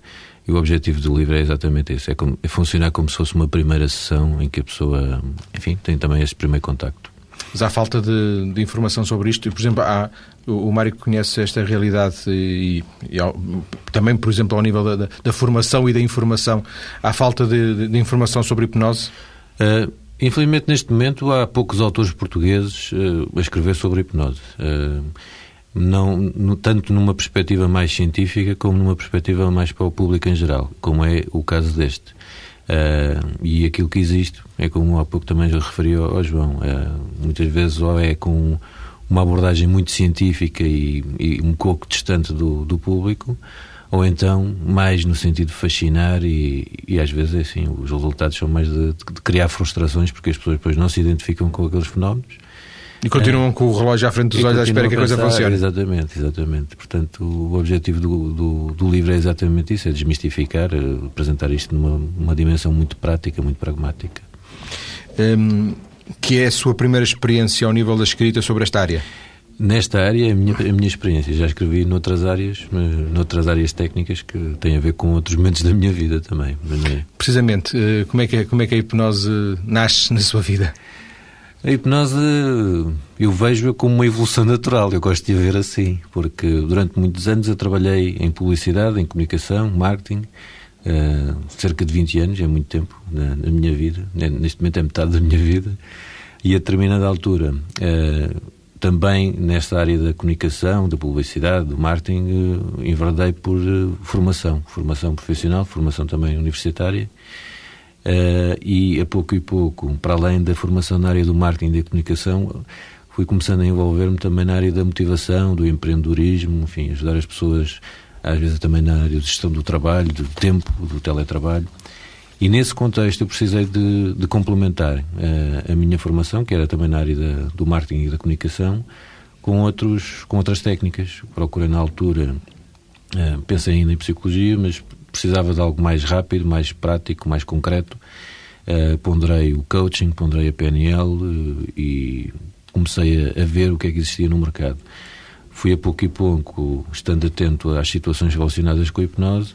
E o objetivo do livro é exatamente isso: é, como, é funcionar como se fosse uma primeira sessão em que a pessoa, enfim, tem também esse primeiro contacto. Mas há falta de, de informação sobre isto. Por exemplo, há, o, Mário conhece esta realidade e, e ao, também, por exemplo, ao nível da, da, da, formação e da informação. Há falta de, de informação sobre hipnose? Uh, infelizmente, neste momento, há poucos autores portugueses uh, a escrever sobre hipnose. Uh, não, no, tanto numa perspectiva mais científica como numa perspectiva mais para o público em geral, como é o caso deste. Uh, e aquilo que existe é como há pouco também já referi ao, ao João, uh, muitas vezes ou é com uma abordagem muito científica e, e um pouco distante do, do, público, ou então mais no sentido de fascinar e, e às vezes é assim, os resultados são mais de, de, criar frustrações porque as pessoas depois não se identificam com aqueles fenómenos e continuam é, com o relógio à frente dos olhos à espera que a, coisa funcione. Exatamente, exatamente. Portanto, o objetivo do, do, do, livro é exatamente isso: é desmistificar, eh, apresentar isto numa dimensão muito prática, muito pragmática. Um, que é a sua primeira experiência ao nível da escrita sobre esta área? Nesta área é a minha, a minha experiência. Já escrevi noutras áreas, noutras áreas técnicas que têm a ver com outros momentos da minha vida também. É... Precisamente, eh, como é, que, como é que a hipnose nasce na sua vida? A hipnose eu vejo-a como uma evolução natural, eu gosto de a ver assim, porque durante muitos anos eu trabalhei em publicidade, em comunicação, marketing, uh, cerca de 20 anos, é muito tempo na, na, minha vida, neste momento é metade da minha vida, e a determinada altura, uh, também nesta área da comunicação, da publicidade, do marketing, uh, enverdei por formação, formação profissional, formação também universitária, Uh, e a pouco e pouco, para além da formação na área do marketing e da comunicação, fui começando a envolver-me também na área da motivação, do empreendedorismo, enfim, ajudar as pessoas, às vezes também na área de gestão do trabalho, do tempo, do teletrabalho. E nesse contexto eu precisei de, de complementar uh, a minha formação, que era também na área da, do marketing e da comunicação, com, outros, com outras técnicas. Procurei na altura, uh, pensei ainda em psicologia, mas precisava de algo mais rápido, mais prático, mais concreto. Uh, ponderei o coaching, ponderei a PNL uh, eh, e comecei a, a, ver o que é que existia no mercado. Fui a pouco e pouco, estando atento às situações relacionadas com a hipnose,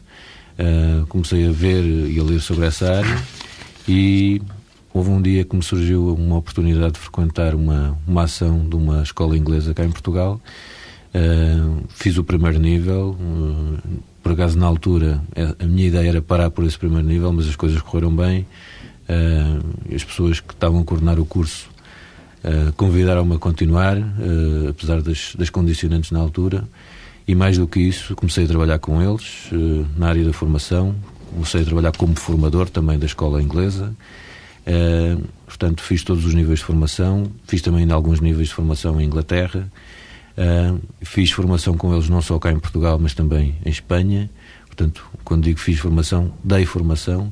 uh, comecei a ver e a ler sobre essa área e houve um dia que me surgiu uma oportunidade de frequentar uma, uma ação de uma escola inglesa cá em Portugal. fiz o primeiro nível, por acaso, na altura, é, a minha ideia era parar por esse primeiro nível, mas as coisas correram bem. Uh, as pessoas que estavam a coordenar o curso uh, convidaram-me a continuar, uh, apesar das, das, condicionantes na altura. E mais do que isso, comecei a trabalhar com eles na área da formação. Comecei a trabalhar como formador também da escola inglesa. portanto, fiz todos os níveis de formação. Fiz também alguns níveis de formação em Inglaterra. Uh, fiz formação com eles não só cá em Portugal, mas também em Espanha. Portanto, quando digo fiz formação, dei formação.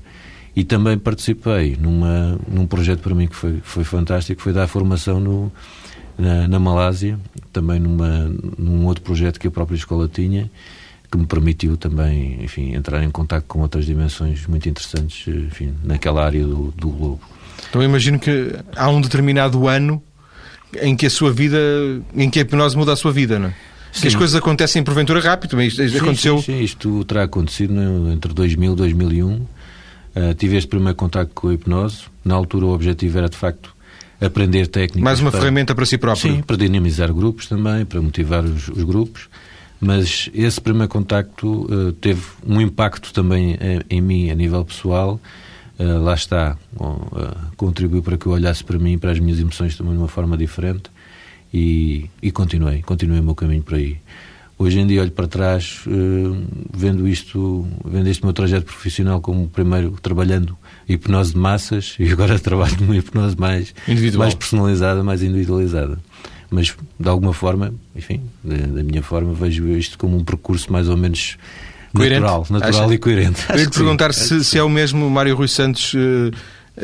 E também participei numa, num projeto para mim que foi, foi fantástico, foi dar formação no, na, na Malásia, também numa, num outro projeto que a própria escola tinha, que me permitiu também, enfim, entrar em contato com outras dimensões muito interessantes, enfim, naquela área do, do globo. Então imagino que há um determinado ano em que a sua vida, em que a hipnose muda a sua vida, não é? Que as coisas acontecem porventura rápido, mas isto sim, aconteceu. Sim, sim, isto terá acontecido né, entre 2000 e 2001. Uh, tive este primeiro contacto com a hipnose. Na altura, o objetivo era de facto aprender técnicas. Mais uma para... ferramenta para si próprio. Sim, para dinamizar grupos também, para motivar os, os grupos. Mas esse primeiro contacto uh, teve um impacto também em, em mim, a nível pessoal, Uh, lá está, uh, contribuiu para que eu olhasse para mim, para as minhas emoções também de uma forma diferente e, e continuei, continuei o meu caminho por aí. Hoje em dia olho para trás, uh, vendo isto, vendo este meu trajeto profissional como primeiro trabalhando hipnose de massas e agora trabalho numa hipnose mais, mais personalizada, mais individualizada. Mas, de alguma forma, enfim, da minha forma, vejo isto como um percurso mais ou menos Coerente. Natural, natural Acha? e coerente. Eu ia lhe perguntar se, se, é o mesmo Mário Rui Santos uh,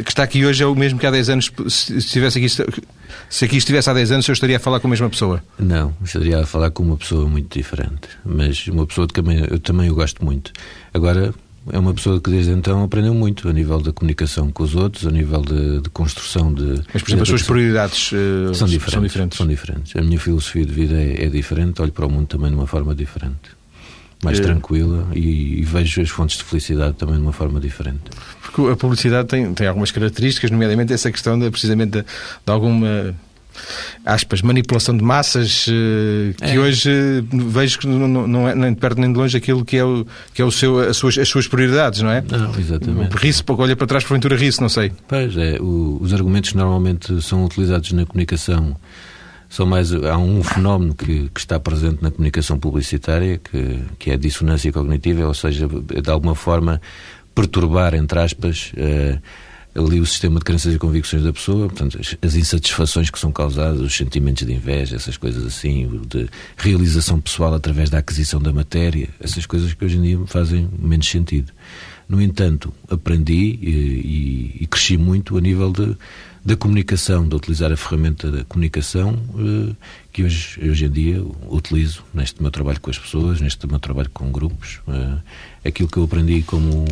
que está aqui hoje, é o mesmo que há 10 anos, se estivesse aqui, se aqui estivesse há 10 anos, eu estaria a falar com a mesma pessoa? Não, estaria a falar com uma pessoa muito diferente, mas uma pessoa de que eu também eu gosto muito. Agora, é uma pessoa que desde então aprendeu muito a nível da comunicação com os outros, a nível de, de construção de. Mas, por exemplo, as suas prioridades uh, são, diferentes, são, diferentes, são diferentes. A minha filosofia de vida é, é diferente, olho para o mundo também de uma forma diferente mais é. tranquila e, e, vejo as fontes de felicidade também de uma forma diferente. Porque a publicidade tem, tem algumas características, nomeadamente essa questão de, precisamente de, de alguma aspas, manipulação de massas eh, que é. hoje vejo que não, não é nem de perto nem de longe aquilo que é, o, que é o seu, as, suas, as suas prioridades, não é? Não, exatamente. Ri-se, olha para trás, porventura ri-se, não sei. Pois é, o, os argumentos que normalmente são utilizados na comunicação são mais há um fenómeno que, que, está presente na comunicação publicitária que, que é a dissonância cognitiva, ou seja, de alguma forma perturbar, entre aspas, uh, ali o sistema de crenças e convicções da pessoa, portanto, as, insatisfações que são causadas, os sentimentos de inveja, essas coisas assim, de realização pessoal através da aquisição da matéria, essas coisas que hoje em dia fazem menos sentido. No entanto, aprendi e, e, e cresci muito a nível de, da comunicação, de utilizar a ferramenta da comunicação eh, que hoje, hoje em dia utilizo neste meu trabalho com as pessoas, neste meu trabalho com grupos. Eh, aquilo que eu aprendi como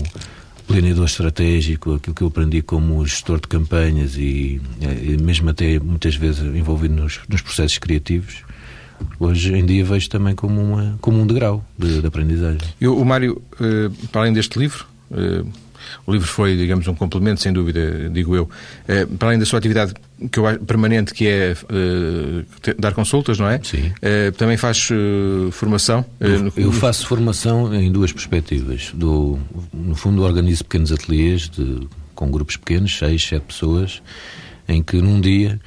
planeador estratégico, aquilo que eu aprendi como gestor de campanhas e, e mesmo até muitas vezes envolvido nos, nos, processos criativos, hoje em dia vejo também como, uma, como um degrau de, de aprendizagem. Eu, o Mário, eh, para além deste livro, eh, o livro foi, digamos, um complemento, sem dúvida, digo eu. Eh, para além da sua atividade que eu, permanente, que é uh, dar consultas, não é? Sim. Uh, também faz uh, formação? Eu, eu, faço formação em duas perspectivas. Do, no fundo, organizo pequenos ateliês de, com grupos pequenos, seis, sete pessoas, em que num dia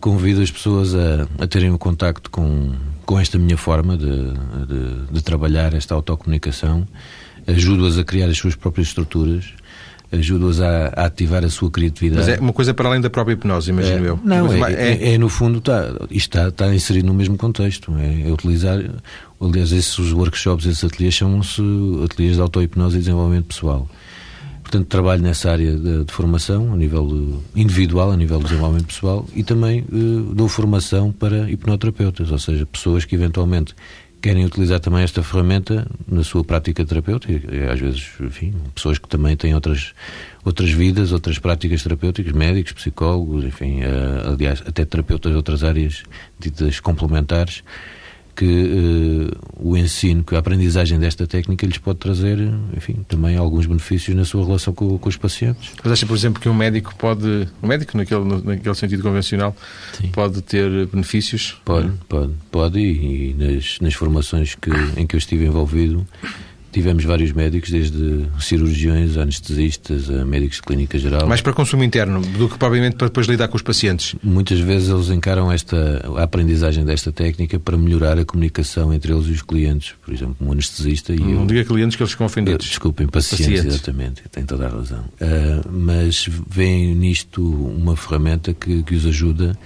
convido as pessoas a, a terem um contacto com, com esta minha forma de, de, de trabalhar, esta autocomunicação ajudo-as a criar as suas próprias estruturas, ajudo-as a, a, ativar a sua criatividade. Mas é uma coisa para além da própria hipnose, imagino é, eu. Não, é, é, é, no fundo, está, está, está inserido no mesmo contexto. É, é utilizar, aliás, esses workshops, esses ateliês chamam-se ateliês de auto-hipnose e desenvolvimento pessoal. Portanto, trabalho nessa área de, de, formação, a nível individual, a nível de desenvolvimento pessoal, e também uh, dou formação para hipnoterapeutas, ou seja, pessoas que eventualmente querem utilizar também esta ferramenta na sua prática terapêutica. Às vezes, enfim, pessoas que também têm outras, outras vidas, outras práticas terapêuticas, médicos, psicólogos, enfim, uh, aliás, até terapeutas de outras áreas ditas complementares, que uh, o ensino, que a aprendizagem desta técnica lhes pode trazer, enfim, também alguns benefícios na sua relação com, com os pacientes. Mas acha, por exemplo, que um médico pode, um médico naquele, naquele sentido convencional, Sim. pode ter benefícios? Pode, pode, pode e, e nas, nas formações que, em que eu estive envolvido, Tivemos vários médicos, desde cirurgiões, anestesistas, a médicos de clínica geral. Mais para consumo interno do que provavelmente para depois lidar com os pacientes? Muitas vezes eles encaram esta, a aprendizagem desta técnica para melhorar a comunicação entre eles e os clientes. Por exemplo, um anestesista e Não eu... diga clientes que eles ficam ofendidos. Desculpem, pacientes, pacientes. exatamente. Tem toda a razão. Uh, mas veem nisto uma ferramenta que, que os ajuda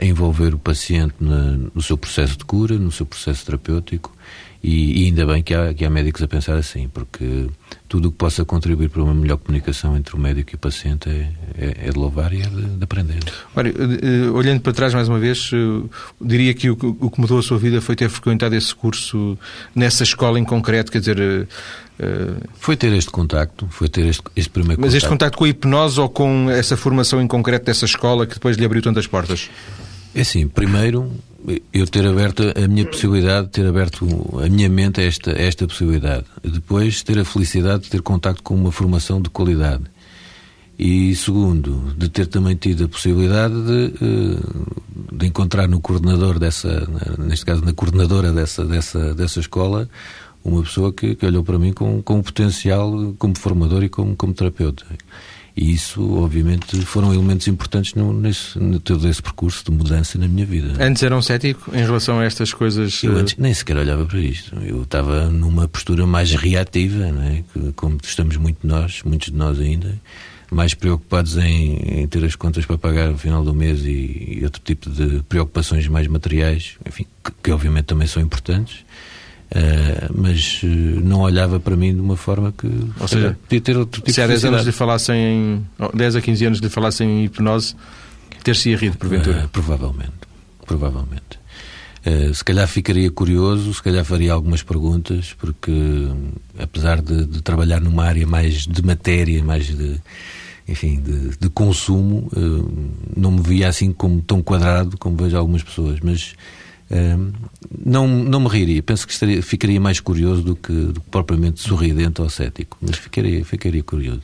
a envolver o paciente na, no seu processo de cura, no seu processo terapêutico e, e, ainda bem que há, que há médicos a pensar assim, porque tudo o que possa contribuir para uma melhor comunicação entre o médico e o paciente é, é, é de louvar e é de, de aprender. Olha, eh, olhando para trás mais uma vez, eh, diria que o, o, que mudou a sua vida foi ter frequentado esse curso nessa escola em concreto, quer dizer. Foi ter este contacto, foi ter este, este primeiro Mas contacto. este contacto com a hipnose ou com essa formação em concreto dessa escola que depois lhe abriu tantas portas? É assim, primeiro eu ter aberto a minha possibilidade, ter aberto a minha mente a esta, a esta possibilidade. Depois, ter a felicidade de ter contacto com uma formação de qualidade. E segundo, de ter também tido a possibilidade de, eh, de encontrar no coordenador dessa, neste caso na coordenadora dessa, dessa, dessa escola, uma pessoa que, que olhou para mim com, com potencial como formador e como, como terapeuta. E isso, obviamente, foram elementos importantes no, nesse, no todo esse percurso de mudança na minha vida. Antes era um cético em relação a estas coisas? Eu antes nem sequer olhava para isto. Eu estava numa postura mais reativa, não é? como estamos muito nós, muitos de nós ainda, mais preocupados em, em ter as contas para pagar no final do mês e, e outro tipo de preocupações mais materiais, enfim, que, que obviamente também são importantes Uh, mas uh, não olhava para mim de uma forma que Ou seja, podia ter outro tipo se há 10 anos lhe falassem em, 10 a 15 anos lhe falassem em hipnose ter-se rido porventura? Uh, provavelmente provavelmente. Se calhar ficaria curioso se calhar faria algumas perguntas porque apesar de, de trabalhar numa área mais de matéria mais de enfim, de, de consumo, não me via assim como tão quadrado como vejo algumas pessoas, mas não, não me riria. Penso que estaria, ficaria mais curioso do que, do que propriamente sorridente ou cético, mas ficaria, ficaria curioso.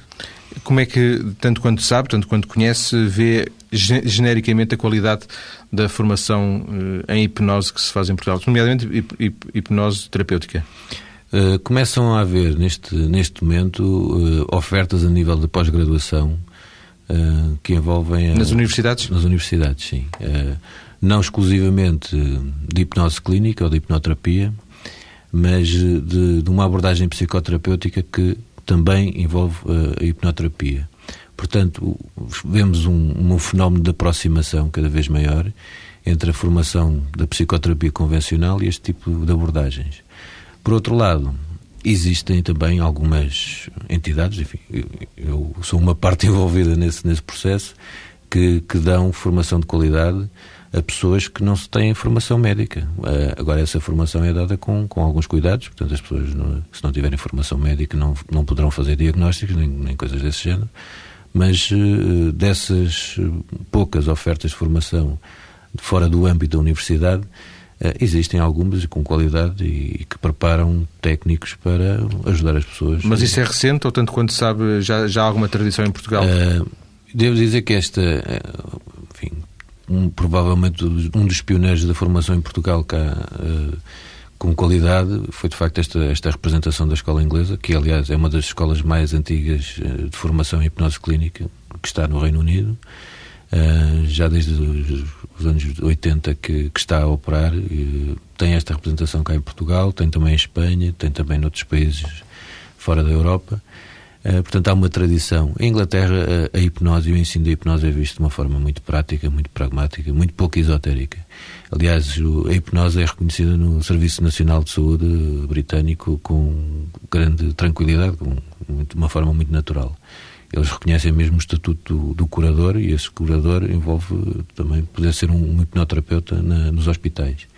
Como é que, tanto quanto sabe, tanto quanto conhece, vê genericamente a qualidade da formação eh, em hipnose que se faz em Portugal, nomeadamente hipnose terapêutica? Uh, começam a haver, neste, neste momento, uh, ofertas a nível de pós-graduação uh, que envolvem. nas universidades? Nas universidades, sim não exclusivamente de hipnose clínica ou de hipnoterapia, mas de, de uma abordagem psicoterapêutica que também envolve uh, a hipnoterapia. Portanto, vemos um, um fenómeno de aproximação cada vez maior entre a formação da psicoterapia convencional e este tipo de abordagens. Por outro lado, existem também algumas entidades, enfim, eu sou uma parte envolvida nesse, nesse processo, que, que dão formação de qualidade a pessoas que não se têm formação médica. Uh, agora, essa formação é dada com, com alguns cuidados, portanto, as pessoas, não, se não tiverem formação médica, não, não poderão fazer diagnósticos, nem, nem coisas desse género. Mas uh, dessas poucas ofertas de formação fora do âmbito da universidade, uh, existem algumas com qualidade e, que preparam técnicos para ajudar as pessoas. Mas isso é recente, ou tanto quanto sabe, já, já há alguma tradição em Portugal? devo dizer que esta um, provavelmente um dos pioneiros da formação em Portugal cá, uh, com qualidade foi de facto esta, esta representação da escola inglesa, que aliás é uma das escolas mais antigas uh, de formação em hipnose clínica, que está no Reino Unido, uh, já desde os, os, anos 80 que, que está a operar. tem esta representação cá em Portugal, tem também em Espanha, tem também noutros países fora da Europa. Uh, portanto, há uma tradição. Em Inglaterra, a, a, hipnose e o ensino da hipnose é visto de uma forma muito prática, muito pragmática, muito pouco esotérica. Aliás, o, a hipnose é reconhecida no Serviço Nacional de Saúde britânico com grande tranquilidade, com muito, uma forma muito natural. Eles reconhecem mesmo o estatuto do, do curador e esse curador envolve também poder ser um, um hipnoterapeuta na, nos hospitais.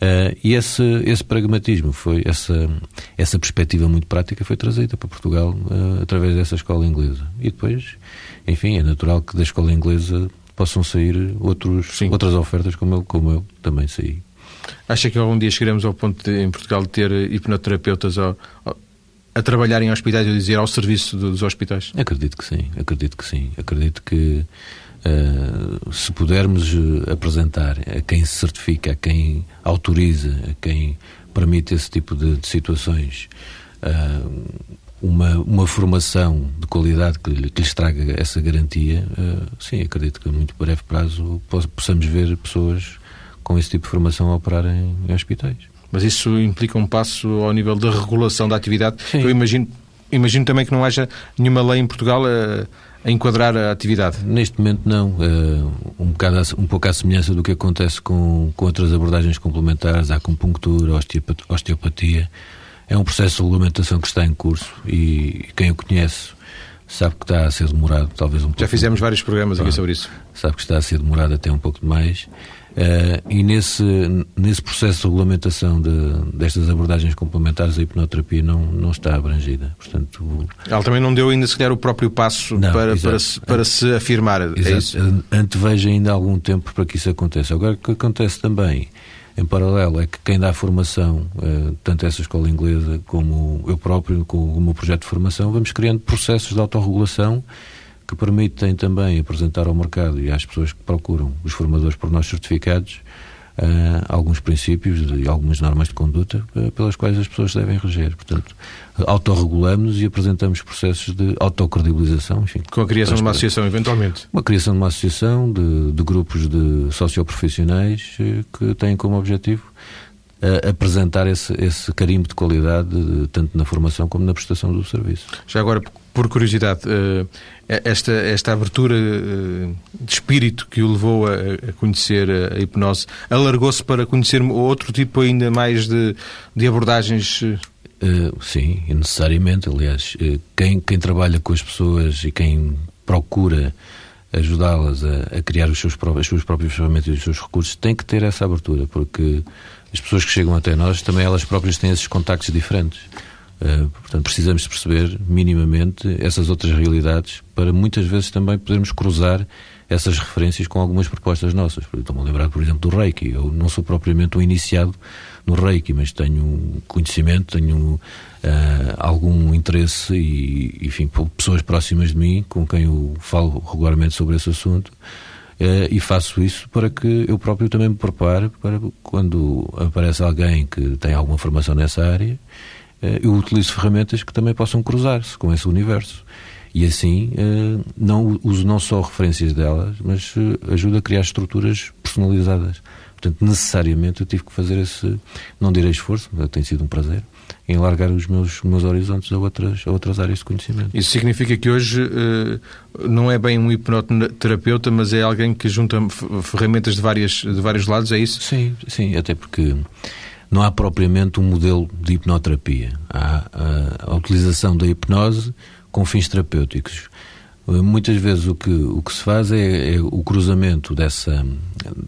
Uh, e esse, esse pragmatismo, foi essa, essa perspectiva muito prática foi trazida para Portugal uh, através dessa escola inglesa. E depois, enfim, é natural que da escola inglesa possam sair outros, outras ofertas como eu, como eu também saí. Acha que algum dia chegaremos ao ponto de, em Portugal de ter hipnoterapeutas ao, ao, a trabalhar em hospitais, a dizer, ao serviço dos hospitais? Acredito que sim, acredito que sim. Acredito que Uh, se pudermos uh, apresentar a quem se certifica, a quem autoriza, a quem permite esse tipo de, de situações, uh, uma, uma formação de qualidade que, que lhes traga essa garantia, sim, acredito que a muito breve prazo possamos ver pessoas com esse tipo de formação a operar em, em hospitais. Mas isso implica um passo ao nível da regulação da atividade. Sim. Eu imagino, imagino também que não haja nenhuma lei em Portugal a a enquadrar a atividade? Neste momento não. Uh, um, bocado, um pouco à semelhança do que acontece com, com outras abordagens complementares, a acupuntura, a osteopatia. É um processo de regulamentação que está em curso e quem o conhece sabe que está a ser demorado, talvez um pouco. Já fizemos vários programas aqui sobre isso. Sabe que está a ser demorado até um pouco demais. Uh, e nesse, nesse processo de regulamentação de, destas abordagens complementares, a hipnoterapia não, não está abrangida. Portanto, Ela também não deu ainda sequer o próprio passo não, para, para, se, para se afirmar. É exato. É? Anteveja ainda algum tempo para que isso aconteça. Agora, o que acontece também, em paralelo, é que quem dá formação, uh, tanto essa escola inglesa como eu próprio, com o meu projeto de formação, vamos criando processos de autorregulação que permitem também apresentar ao mercado e às pessoas que procuram os formadores por nós certificados uh, alguns princípios e algumas normas de conduta uh, pelas quais as pessoas devem reger. Portanto, autorregulamos e apresentamos processos de autocredibilização, enfim. Com a criação de uma associação, eventualmente? Uma criação de uma associação de, de grupos de socioprofissionais uh, que têm como objetivo apresentar esse, esse carimbo de qualidade, tanto na formação como na prestação do serviço. Já agora, por curiosidade, esta, esta abertura eh, de espírito que o levou a, a conhecer a hipnose alargou-se para conhecer outro tipo ainda mais de, de abordagens? Uh, sim, necessariamente. Aliás, quem, quem trabalha com as pessoas e quem procura ajudá-las a, a, criar os seus, as suas próprias ferramentas e os seus recursos tem que ter essa abertura, porque as pessoas que chegam até nós também elas próprias têm esses contactos diferentes. Uh, portanto, precisamos perceber minimamente essas outras realidades para muitas vezes também podermos cruzar essas referências com algumas propostas nossas. Estou-me a lembrar, por exemplo, do Reiki. Eu não sou propriamente um iniciado no Reiki, mas tenho conhecimento, tenho uh, algum interesse e, enfim, pessoas próximas de mim com quem eu falo regularmente sobre esse assunto. Uh, e faço isso para que eu próprio também me prepare para quando aparece alguém que tem alguma formação nessa área eh, eu utilizo ferramentas que também possam cruzar-se com esse universo. E assim, eh, não uso não só referências delas, mas eh, ajuda a criar estruturas personalizadas. Portanto, necessariamente eu tive que fazer esse, não direi esforço, tem sido um prazer, em largar os meus, meus horizontes a outras, a outras áreas de conhecimento. Isso significa que hoje uh, não é bem um hipnoterapeuta, mas é alguém que junta ferramentas de, várias, de vários lados, é isso? Sim, sim, até porque não há propriamente um modelo de hipnoterapia. Há a, a utilização da hipnose com fins terapêuticos. Muitas vezes o que, o que se faz é, é, o cruzamento dessa,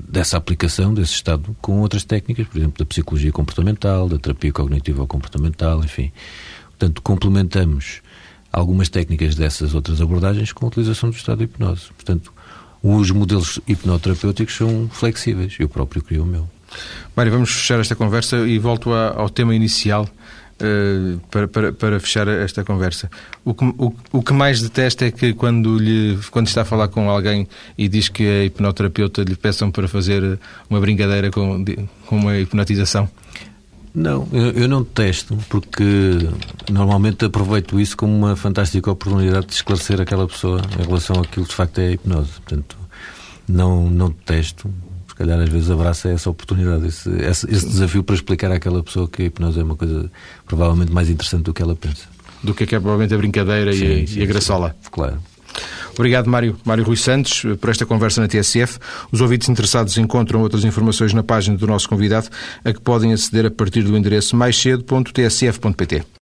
dessa aplicação, desse estado, com outras técnicas, por exemplo, da psicologia comportamental, da terapia cognitiva comportamental, enfim. Portanto, complementamos algumas técnicas dessas outras abordagens com a utilização do estado de hipnose. Portanto, os modelos hipnoterapêuticos são flexíveis. Eu próprio crio o meu. Mário, vamos fechar esta conversa e volto ao tema inicial uh, para, para, para, fechar esta conversa. O que, o, o que mais detesta é que quando, lhe, quando está a falar com alguém e diz que a hipnoterapeuta lhe peçam para fazer uma brincadeira com, com uma hipnotização. Não, eu, eu não testo, porque normalmente aproveito isso como uma fantástica oportunidade de esclarecer aquela pessoa em relação àquilo que de facto é a hipnose. Portanto, não, não testo, calhar às vezes abraça essa oportunidade, esse, esse, esse, desafio para explicar àquela pessoa que a hipnose é uma coisa provavelmente mais interessante do que ela pensa. Do que é, que é provavelmente a brincadeira sim, e, a, sim, e a graçola. Sim, claro. Obrigado, Mário, Mário Rui Santos, por esta conversa na TSF. Os ouvintes interessados encontram outras informações na página do nosso convidado, a que podem aceder a partir do endereço maiscedo.tsf.pt.